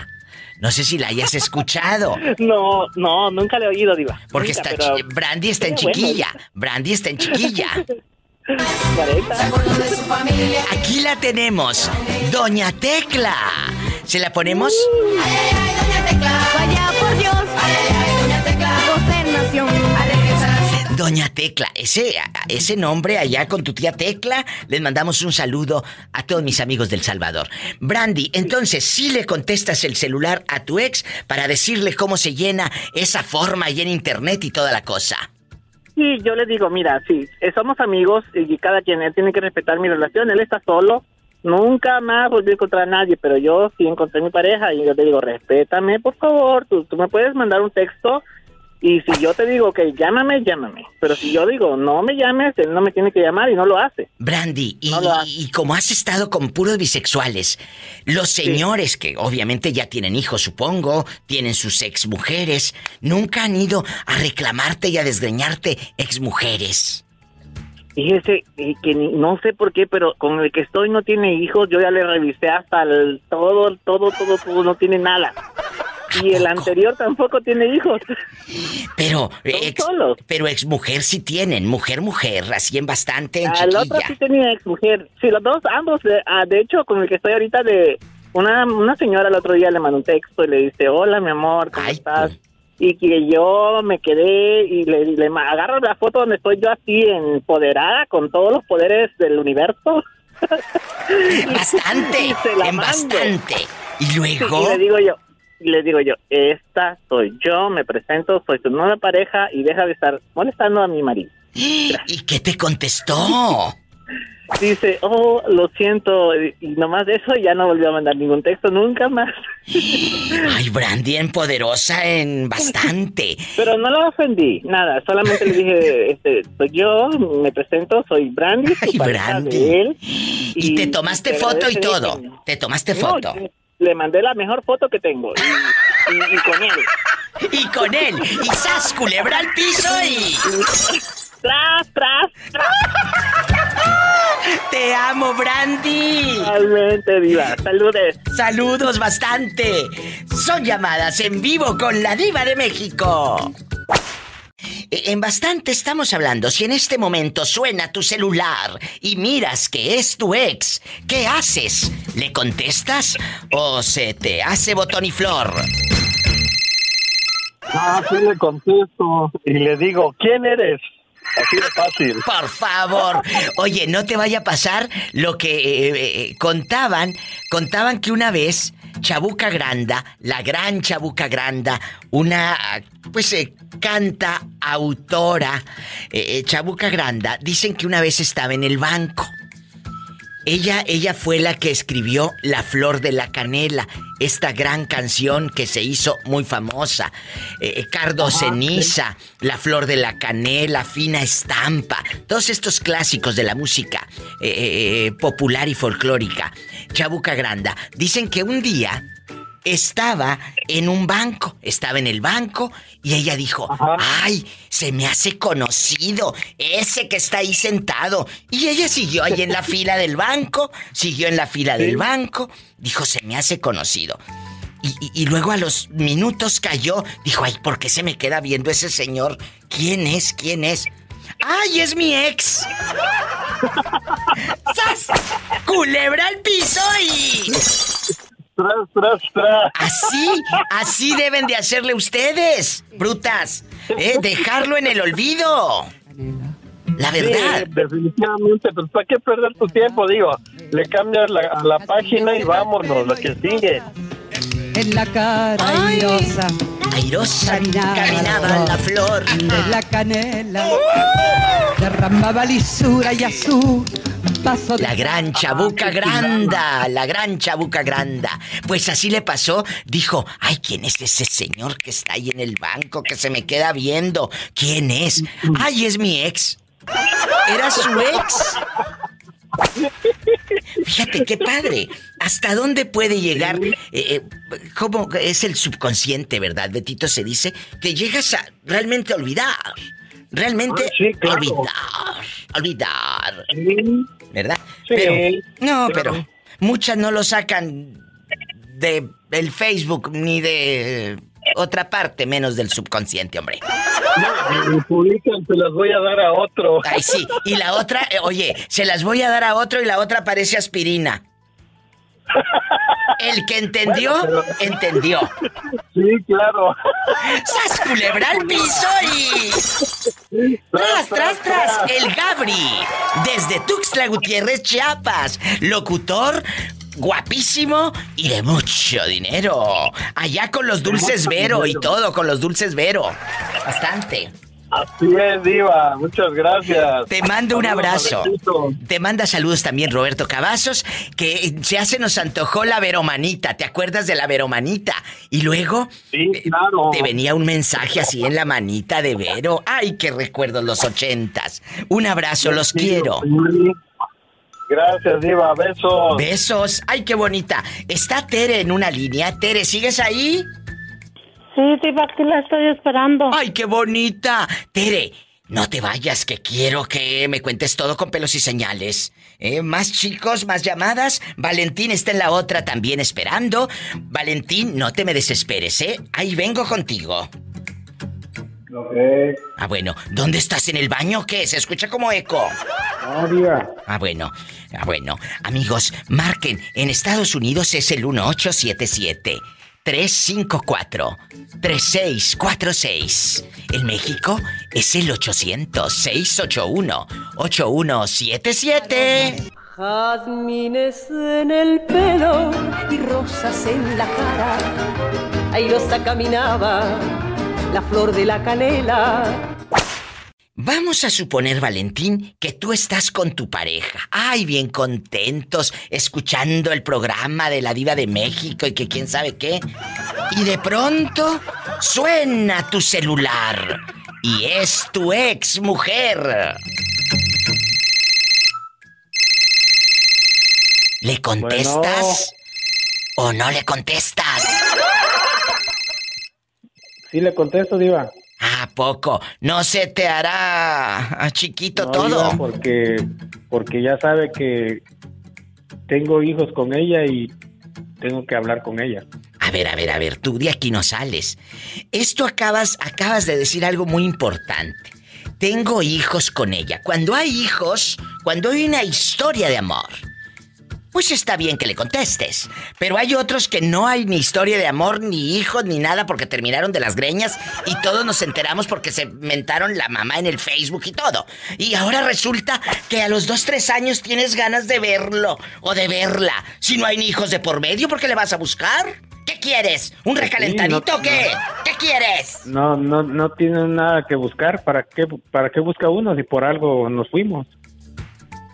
No sé si la hayas escuchado. No, no, nunca le he oído, Diva. Porque Nunca, está pero- Brandy está en chiquilla. Brandy está en chiquilla. Aquí la tenemos, Doña Tecla. ¿Se la ponemos? Doña Tecla, ese, ese nombre allá con tu tía Tecla, les mandamos un saludo a todos mis amigos del Salvador. Brandy, entonces, sí le contestas el celular a tu ex para decirle cómo se llena esa forma ahí en internet y toda la cosa. Sí, yo le digo, mira, sí, eh, somos amigos y cada quien tiene que respetar mi relación. Él está solo, nunca más volví a encontrar a nadie, pero yo sí encontré a mi pareja y yo le digo, respétame, por favor, tú, tú me puedes mandar un texto y si yo te digo que llámame, llámame. Pero si yo digo no me llames, él no me tiene que llamar y no lo hace. Brandy, y, y como has estado con puros bisexuales, los señores que obviamente ya tienen hijos, supongo, tienen sus exmujeres, nunca han ido a reclamarte y a desgreñarte exmujeres. Fíjese eh, que ni- no sé por qué, pero con el que estoy no tiene hijos. Yo ya le revisé hasta el todo, todo, todo, todo, no tiene nada. Y el anterior tampoco tiene hijos. Pero, ex, pero exmujer sí tienen, mujer, mujer, así en bastante, en Al otro chiquilla. sí tenía ex mujer. Sí, los dos, ambos. eh, ah, de hecho, con el que estoy ahorita de una, una señora el otro día le mandó un texto y le dice, hola, mi amor, ¿cómo estás? Y que yo me quedé y le, le agarro la foto donde estoy yo así empoderada con todos los poderes del universo. Bastante, Y se la en mando. bastante. Y luego... Y le digo yo, y le digo yo, esta soy yo, me presento, soy tu nueva pareja y deja de estar molestando a mi marido. ¿Y qué te contestó? Dice, oh, lo siento, y nomás de eso ya no volvió a mandar ningún texto nunca más. Ay, Brandy en poderosa en bastante. Pero no lo ofendí, nada, solamente le dije, este, soy yo, me presento, soy Brandy, pareja Brandy. de él. Y, te tomaste te foto y todo. que- Te tomaste No, foto. le mandé la mejor foto que tengo, y, y- y con él. Y con él. Y sas, culebra al piso y... ¡Tras, tras, ¡Te amo, Brandy! Saludes. Saludos bastante. Son llamadas en vivo con la diva de México. E- En bastante estamos hablando. Si en este momento suena tu celular y miras que es tu ex, ¿qué haces? ¿Le contestas o se te hace botón y flor? Ah, sí le contesto y le digo, ¿quién eres? Así de fácil. Por favor. Oye, no te vaya a pasar lo que eh, eh, contaban. Contaban que una vez Chabuca Granda, la gran Chabuca Granda, una pues eh, canta autora, eh, eh, Chabuca Granda, dicen que una vez estaba en el banco. Ella, ella fue la que escribió La Flor de la Canela, esta gran canción que se hizo muy famosa. Eh, eh, Cardo Ajá, Ceniza, La Flor de la Canela, Fina Estampa, todos estos clásicos de la música eh, popular y folclórica. Chabuca Granda, dicen que un día estaba en un banco, estaba en el banco y ella dijo, ay, se me hace conocido ese que está ahí sentado. Y ella siguió ahí en la fila del banco, siguió en la fila del banco, dijo, se me hace conocido. Y, y- y luego a los minutos cayó, dijo, ay, ¿por qué se me queda viendo ese señor? ¿Quién es? ¿Quién es? ¡Ay, es mi ex! ¡Sas! ¡Culebra al piso y... Tras, tras, tras. Así, así deben de hacerle ustedes, brutas. ¿eh? Dejarlo en el olvido. La verdad. Sí, definitivamente, pues ¿para qué perder tu tiempo? Digo, le cambias la, a la página y vámonos, lo que sigue. En la cara airosa. Airosa caminaba, caminaba la flor. De la canela. Derramaba lisura y a su paso de La gran chabuca granda, la gran chabuca granda. Pues así le pasó. Dijo, ay, ¿quién es ese señor que está ahí en el banco que se me queda viendo? ¿Quién es? Ay, es mi ex. ¿Era su ex? Fíjate qué padre. ¿Hasta dónde puede llegar? Eh, eh, ¿Cómo es el subconsciente, verdad? Betito se dice que llegas a realmente olvidar. Realmente olvidar. Olvidar. ¿Verdad? Sí. Pero, no, Claro. pero muchas no lo sacan de el Facebook ni de otra parte, menos del subconsciente, hombre. Y publican, se las voy a dar a otro. Ay, sí. Y la otra, eh, oye, se las voy a dar a otro y la otra parece aspirina. El que entendió, entendió. Sí, claro. ¡Sas culebra al piso y... ¡Tras, tras, tras! El Gabri, desde Tuxtla Gutiérrez, Chiapas. Locutor guapísimo y de mucho dinero. Allá con los dulces Vero y todo, con los dulces Vero. Bastante. Así es, Diva. Muchas gracias. Te mando un abrazo. Te manda saludos también Roberto Cavazos, que ya se nos antojó la veromanita. ¿Te acuerdas de la veromanita? Y luego Sí, claro. te venía un mensaje así en la manita de Vero. Ay, qué recuerdos los ochentas. Un abrazo, los quiero. Gracias, Diva. Besos. Besos. Ay, qué bonita. Está Tere en una línea. Tere, ¿sigues ahí? Sí, Diva, aquí la estoy esperando. Ay, qué bonita. Tere, no te vayas, que quiero que me cuentes todo con pelos y señales. ¿Eh? Más chicos, más llamadas. Valentín está en la otra también esperando. Valentín, no te me desesperes, ¿eh? Ahí vengo contigo. Ah, bueno. ¿Dónde estás? ¿En el baño o qué? Se escucha como eco. No, Diva. Ah, bueno. Ah, bueno. Amigos, marquen. En Estados Unidos es el 1877. 354-3646. En México es el 800-681-8177. Jazmines en el pelo y rosas en la cara. Airosa caminaba la flor de la canela. Vamos a suponer, Valentín, que tú estás con tu pareja. Ay, bien contentos, escuchando el programa de la Diva de México y que quién sabe qué. Y de pronto suena tu celular. Y es tu ex mujer. ¿Le contestas o no le contestas? Sí, le contesto, Diva. ¿A poco? ¿No se te hará ah, chiquito No, todo? Diva, porque, porque ya sabe que tengo hijos con ella y tengo que hablar con ella. A ver, a ver, a ver, tú de aquí no sales. Esto acabas, acabas de decir algo muy importante. Tengo hijos con ella. Cuando hay hijos, cuando hay una historia de amor, pues está bien que le contestes. Pero hay otros que no hay ni historia de amor, ni hijos, ni nada porque terminaron de las greñas y todos nos enteramos porque se mentaron la mamá en el Facebook y todo. Y ahora resulta que a los dos, tres años tienes ganas de verlo o de verla. Si no hay ni hijos de por medio, ¿por qué le vas a buscar? ¿Qué quieres? ¿Un recalentadito o qué? ¿Qué quieres? No, no, no tiene nada que buscar. ¿Para qué, para qué busca uno si por algo nos fuimos?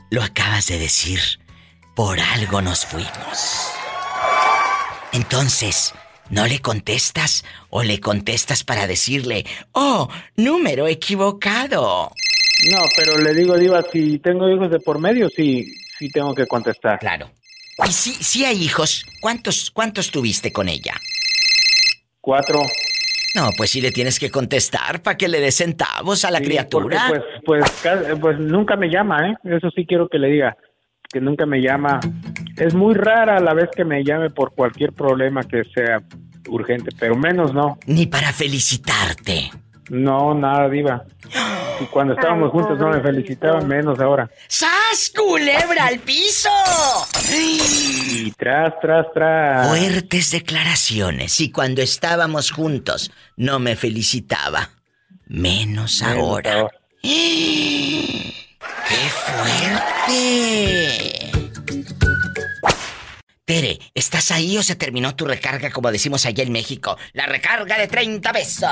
Lo acabas de decir. Por algo nos fuimos. Entonces, ¿no le contestas o le contestas para decirle, oh, número equivocado? No, pero le digo, Diva, si tengo hijos de por medio, sí, sí tengo que contestar. Claro. Y si, si hay hijos, ¿cuántos, cuántos tuviste con ella? Cuatro. No, pues sí le tienes que contestar para que le des centavos a la Sí, criatura. Pues, pues, ca- pues nunca me llama, ¿eh? Eso sí quiero que le diga, que nunca me llama. Es muy rara la vez que me llame por cualquier problema que sea urgente, pero menos no. Ni para felicitarte. No, nada, diva. Y cuando estábamos juntos no me felicitaban, menos ahora. ¡Sas, culebra al piso! Y tras, tras, tras. Fuertes declaraciones. Y cuando estábamos juntos, no me felicitaba. Menos ahora. ¡Qué fuerte! Tere, ¿estás ahí o se terminó tu recarga como decimos allá en México? La recarga de 30 pesos.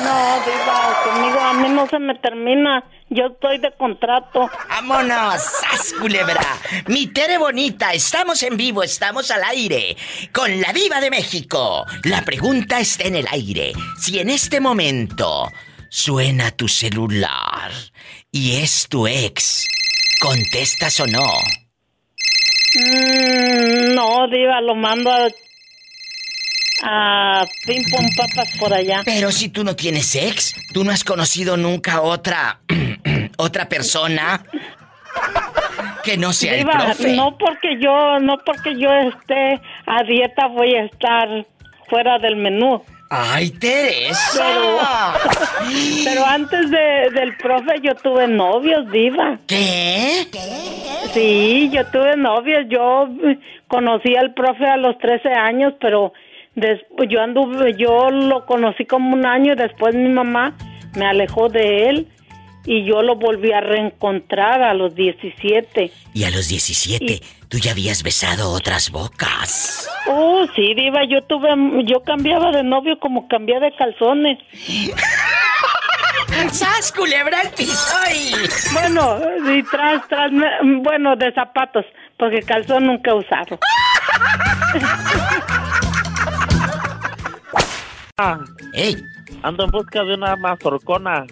No, Diva, conmigo a mí no se me termina. Yo estoy de contrato. ¡Vámonos! ¡Sas, culebra! Mi Tere bonita, estamos en vivo, estamos al aire. Con la Viva de México. La pregunta está en el aire. Si en este momento suena tu celular y es tu ex, ¿contestas o no? Mm, no, Diva, lo mando a. a Pim Pom Papas por allá. Pero si tú no tienes ex, tú no has conocido nunca otra. otra persona que no sea el Diva, profe. no porque yo, no porque yo esté a dieta voy a estar fuera del menú. ¡Ay, Teresa! Pero, pero antes de, del profe yo tuve novios, Diva. ¿Qué? Sí, yo tuve novios. Yo eh, conocí al profe a los 13 años, pero después yo anduve, yo lo conocí como un año y después mi mamá me alejó de él y yo lo volví a reencontrar a los 17. Y a los 17, tú ya habías besado otras bocas. Oh, sí, diva, yo tuve, yo cambiaba de novio como cambié de calzones. ¡Sas, culebra al piso! y- Bueno, y tras, tras, me- bueno, de zapatos, porque calzón nunca he usado. ¡Ey! Ando en busca de una mazorcona.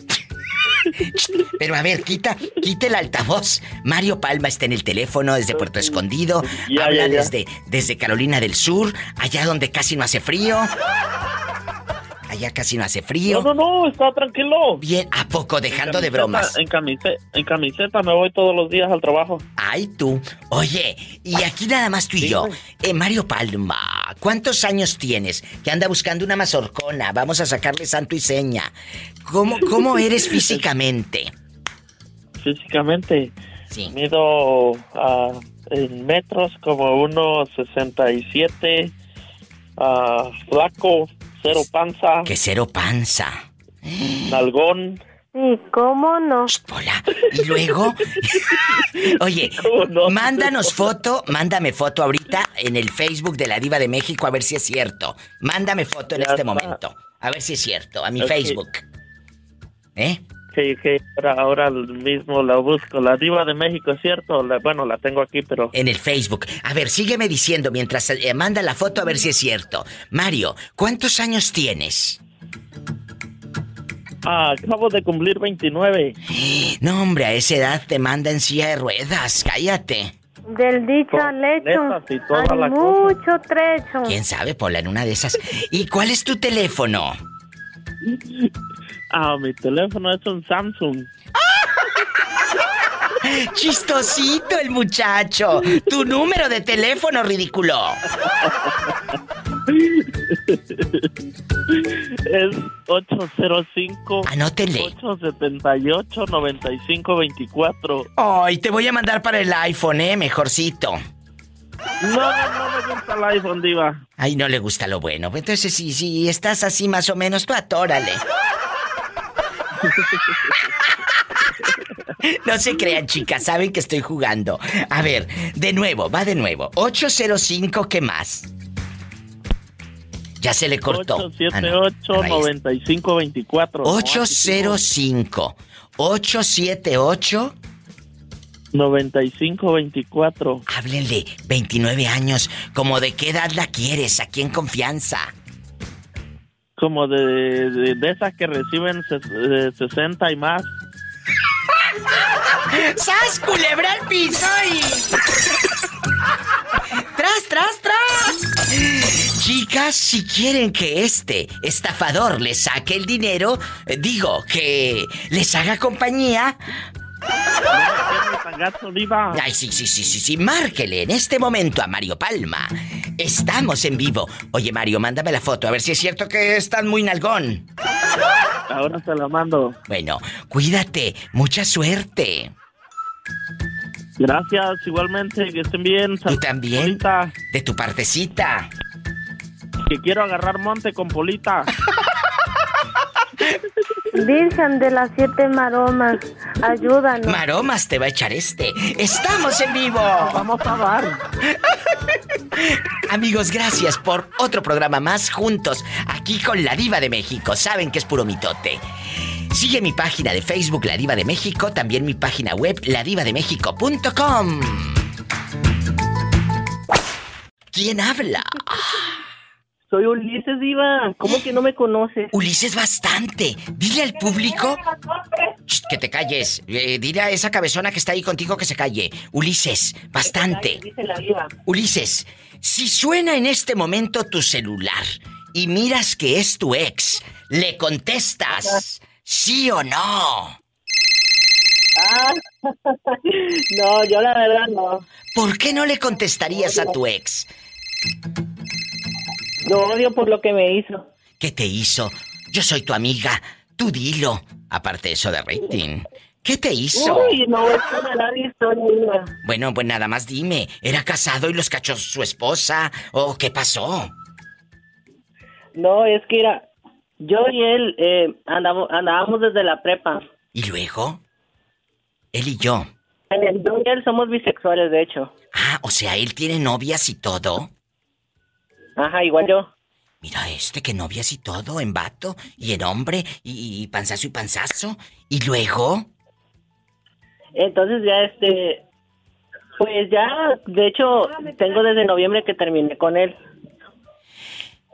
Pero a ver, quita, quita el altavoz. Mario Palma está en el teléfono desde Puerto Escondido. Ya, habla ya, ya. desde desde Carolina del Sur, allá donde casi no hace frío. Allá casi no hace frío. No, no, no, está tranquilo. Bien, ¿a poco dejando de bromas? En camiseta, en camiseta me voy todos los días al trabajo. Ay, tú. Oye, y aquí nada más tú y yo. Eh, Mario Palma, ¿cuántos años tienes? Que anda buscando una mazorcona. Vamos a sacarle santo y seña. ¿Cómo, cómo eres físicamente? Físicamente, Sí. mido ah, en metros como unos 67, ah, flaco, cero panza, Que cero panza. nalgón. ¿Y cómo no? Y luego, oye, mándanos foto, mándame foto ahorita en el Facebook de la Diva de México a ver si es cierto. Mándame foto en Ya este está. momento. A ver si es cierto, a mi Ok. Facebook. ¿Eh? Ahora, ahora mismo la busco. La diva de México, ¿es cierto? La- bueno, la tengo aquí, pero... En el Facebook. A ver, sígueme diciendo mientras eh, manda la foto a ver si es cierto. Mario, ¿cuántos años tienes? Ah, acabo de cumplir 29. No, hombre, a esa edad te manda en silla de ruedas. Cállate. Del dicho al hecho. Hay la cosa. mucho trecho. ¿Quién sabe, Pola, en una de esas? ¿Y cuál es tu teléfono? Ah, mi teléfono es un Samsung. Chistosito el muchacho. Tu número de teléfono, ridículo. Es 805 Anótenle. 878 9524. Ay, te voy a mandar para el iPhone, eh, mejorcito. No, no, no me gusta el iPhone, diva. Ay, no le gusta lo bueno. Entonces, si, si estás así más o menos, tú atórale. No se crean, chicas, saben que estoy jugando. A ver, de nuevo, va de nuevo. 805, ¿qué más? Ya se le cortó. Ah, no. 878 Ah, no, ahí está. 9524. 805 878 9524. Háblenle, 29 años. ¿Como de qué edad la quieres? Aquí en confianza. Como de, de, de esas que reciben ses- eh, 60 y más. ¡Sas, culebra al piso y... ¡Tras, tras, tras! Chicas, si quieren que este estafador les saque el dinero, eh, digo, que les haga compañía... Ay, sí, sí, sí, sí, sí, márquele en este momento a Mario Palma. Estamos en vivo. Oye, Mario, mándame la foto, a ver si es cierto que están muy nalgón. Ahora se la mando. Bueno, cuídate, mucha suerte. Gracias, igualmente, que estén bien. Tú también. De tu partecita. Que quiero agarrar monte con Polita. Virgen de las siete maromas, ayúdanos. Maromas te va a echar este. Estamos en vivo. Vamos a dar. Amigos, gracias por otro programa más juntos aquí con la Diva de México. Saben que es puro mitote. Sigue mi página de Facebook La Diva de México, también mi página web ladivademexico.com. ¿Quién habla? Soy Ulises Diva. ¿Cómo que no me conoces? Ulises bastante. Dile al público Shh, que te calles. Eh, dile a esa cabezona que está ahí contigo que se calle. Ulises, bastante. Ulises, si suena en este momento tu celular y miras que es tu ex, ¿le contestas sí o no? Ah, no, yo la verdad no. ¿Por qué no le contestarías a tu ex? Lo odio por lo que me hizo. ¿Qué te hizo? Yo soy tu amiga. Tú dilo. Aparte eso de rating. ¿Qué te hizo? Uy, no larga historia. Bueno, pues nada más dime, ¿era casado y los cachó su esposa? ¿O qué pasó? No, es que era, yo y él eh, andamos, andábamos desde la prepa. ¿Y luego? Él y yo. Yo y él somos bisexuales, de hecho. Ah, o sea, él tiene novias y todo. Ajá, igual yo. Mira este, que novias y todo, en vato, y en hombre, y, y panzazo y panzazo. ¿Y luego? Entonces ya este, pues ya, de hecho, tengo desde noviembre que terminé con él.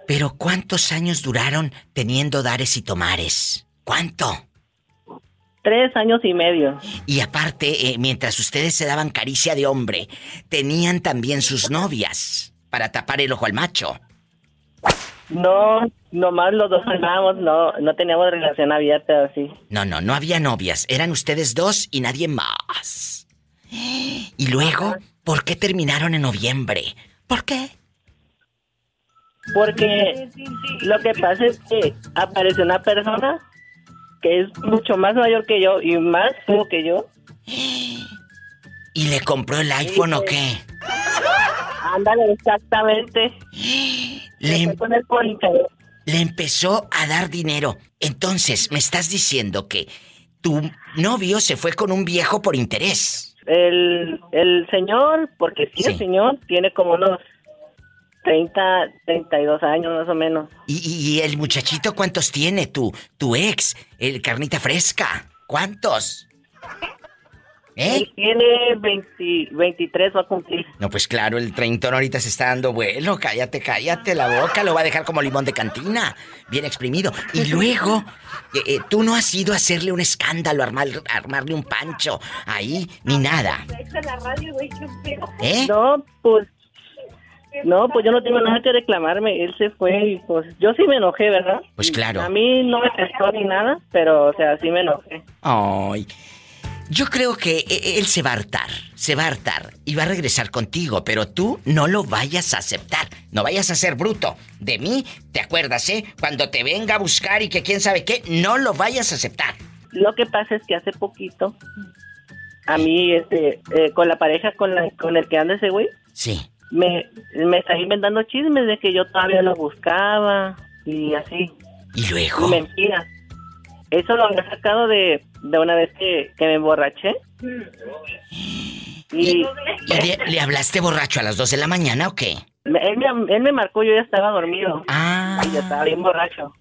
Pero ¿cuántos años duraron teniendo dares y tomares? ¿Cuánto? Tres años y medio. Y aparte, eh, mientras ustedes se daban caricia de hombre, tenían también sus novias para tapar el ojo al macho. No, nomás los dos andábamos, no, no teníamos relación abierta así. No, no, no había novias. Eran ustedes dos y nadie más. Y luego, ¿por qué terminaron en noviembre? ¿Por qué? Porque lo que pasa es que apareció una persona que es mucho más mayor que yo y más feo que yo. ¿Y le compró el iPhone o qué? Ándale, exactamente. Le, internet. le empezó a dar dinero. Entonces, me estás diciendo que tu novio se fue con un viejo por interés. El, el señor, porque sí, el señor tiene como unos 30, 32 años más o menos. ¿Y, y- y el muchachito cuántos tiene? Tu, tu ex, el carnita fresca. ¿Cuántos? ¿Eh? Él tiene 20 23 va a cumplir. No, pues claro, el treintón ahorita se está dando vuelo. Cállate, cállate la boca. Lo va a dejar como limón de cantina. Bien exprimido. Y luego, eh, eh, tú no has ido a hacerle un escándalo, armar, armarle un pancho ahí, ni nada. ¿Eh? No, pues. No, pues yo no tengo nada que reclamarme. Él se fue y pues yo sí me enojé, ¿verdad? Pues claro. A mí no me prestó ni nada, pero o sea, sí me enojé. Ay. Yo creo que eh, él se va a hartar, se va a hartar y va a regresar contigo, pero tú no lo vayas a aceptar, no vayas a ser bruto. De mí, ¿te acuerdas, eh? Cuando te venga a buscar y que quién sabe qué, no lo vayas a aceptar. Lo que pasa es que hace poquito, a mí, este, eh, con la pareja con, la, con el que anda ese güey, Sí. me, me está inventando chismes de que yo todavía lo buscaba y así. ¿Y luego? Mentiras. Eso lo había sacado de, de una vez que, que me emborraché. Y, ¿Y le, le hablaste borracho a las 2 de la mañana o qué? él, me, él me marcó, yo ya estaba dormido. Ah. Y yo estaba bien borracho.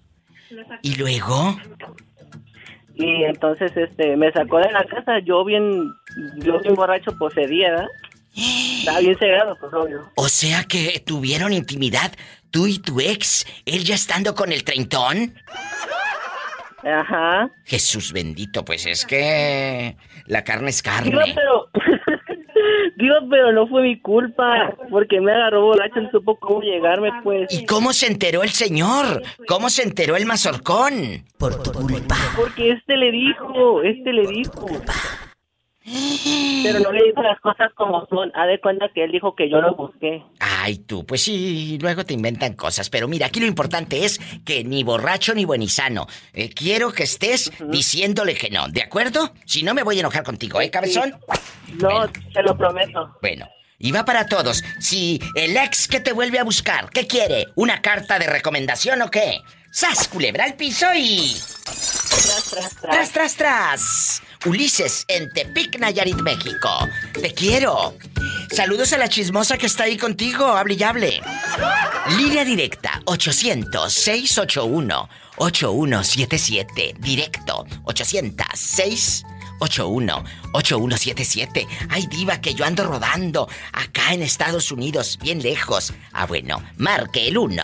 ¿Y luego? Y entonces este me sacó de la casa, yo bien, yo bien borracho poseía, ¿verdad? Estaba bien cegado, pues obvio. O sea que tuvieron intimidad tú y tu ex, él ya estando con el treintón. Ajá. Jesús bendito, pues es que la carne es Digo, carne. pero, digo, pero no fue mi culpa, porque me agarró borracho, no supo cómo llegarme, pues. ¿Y cómo se enteró el señor? ¿Cómo se enteró el mazorcón? Por tu culpa. Porque este le dijo, este le dijo. Pero no le dijo las cosas como son. Haz de cuenta que él dijo que yo lo busqué. Ay, tú, pues sí, luego te inventan cosas. Pero mira, aquí lo importante es que ni borracho ni buenizano. Eh, quiero que estés diciéndole que no, ¿de acuerdo? Si no, me voy a enojar contigo, ¿eh, cabezón? No, te lo prometo. Bueno, y va para todos. Si el ex que te vuelve a buscar, ¿qué quiere? ¿Una carta de recomendación o qué? ¡Sas, culebra al piso y... Tras, tras, tras. ¡Tras, tras, tras! Ulises, en Tepic, Nayarit, México. Te quiero. Saludos a la chismosa que está ahí contigo, hable y hable. Línea directa, 800-681-8177. Directo, 800-681-8177. Ay, diva, que yo ando rodando acá en Estados Unidos, bien lejos. Ah, bueno, marque el 1.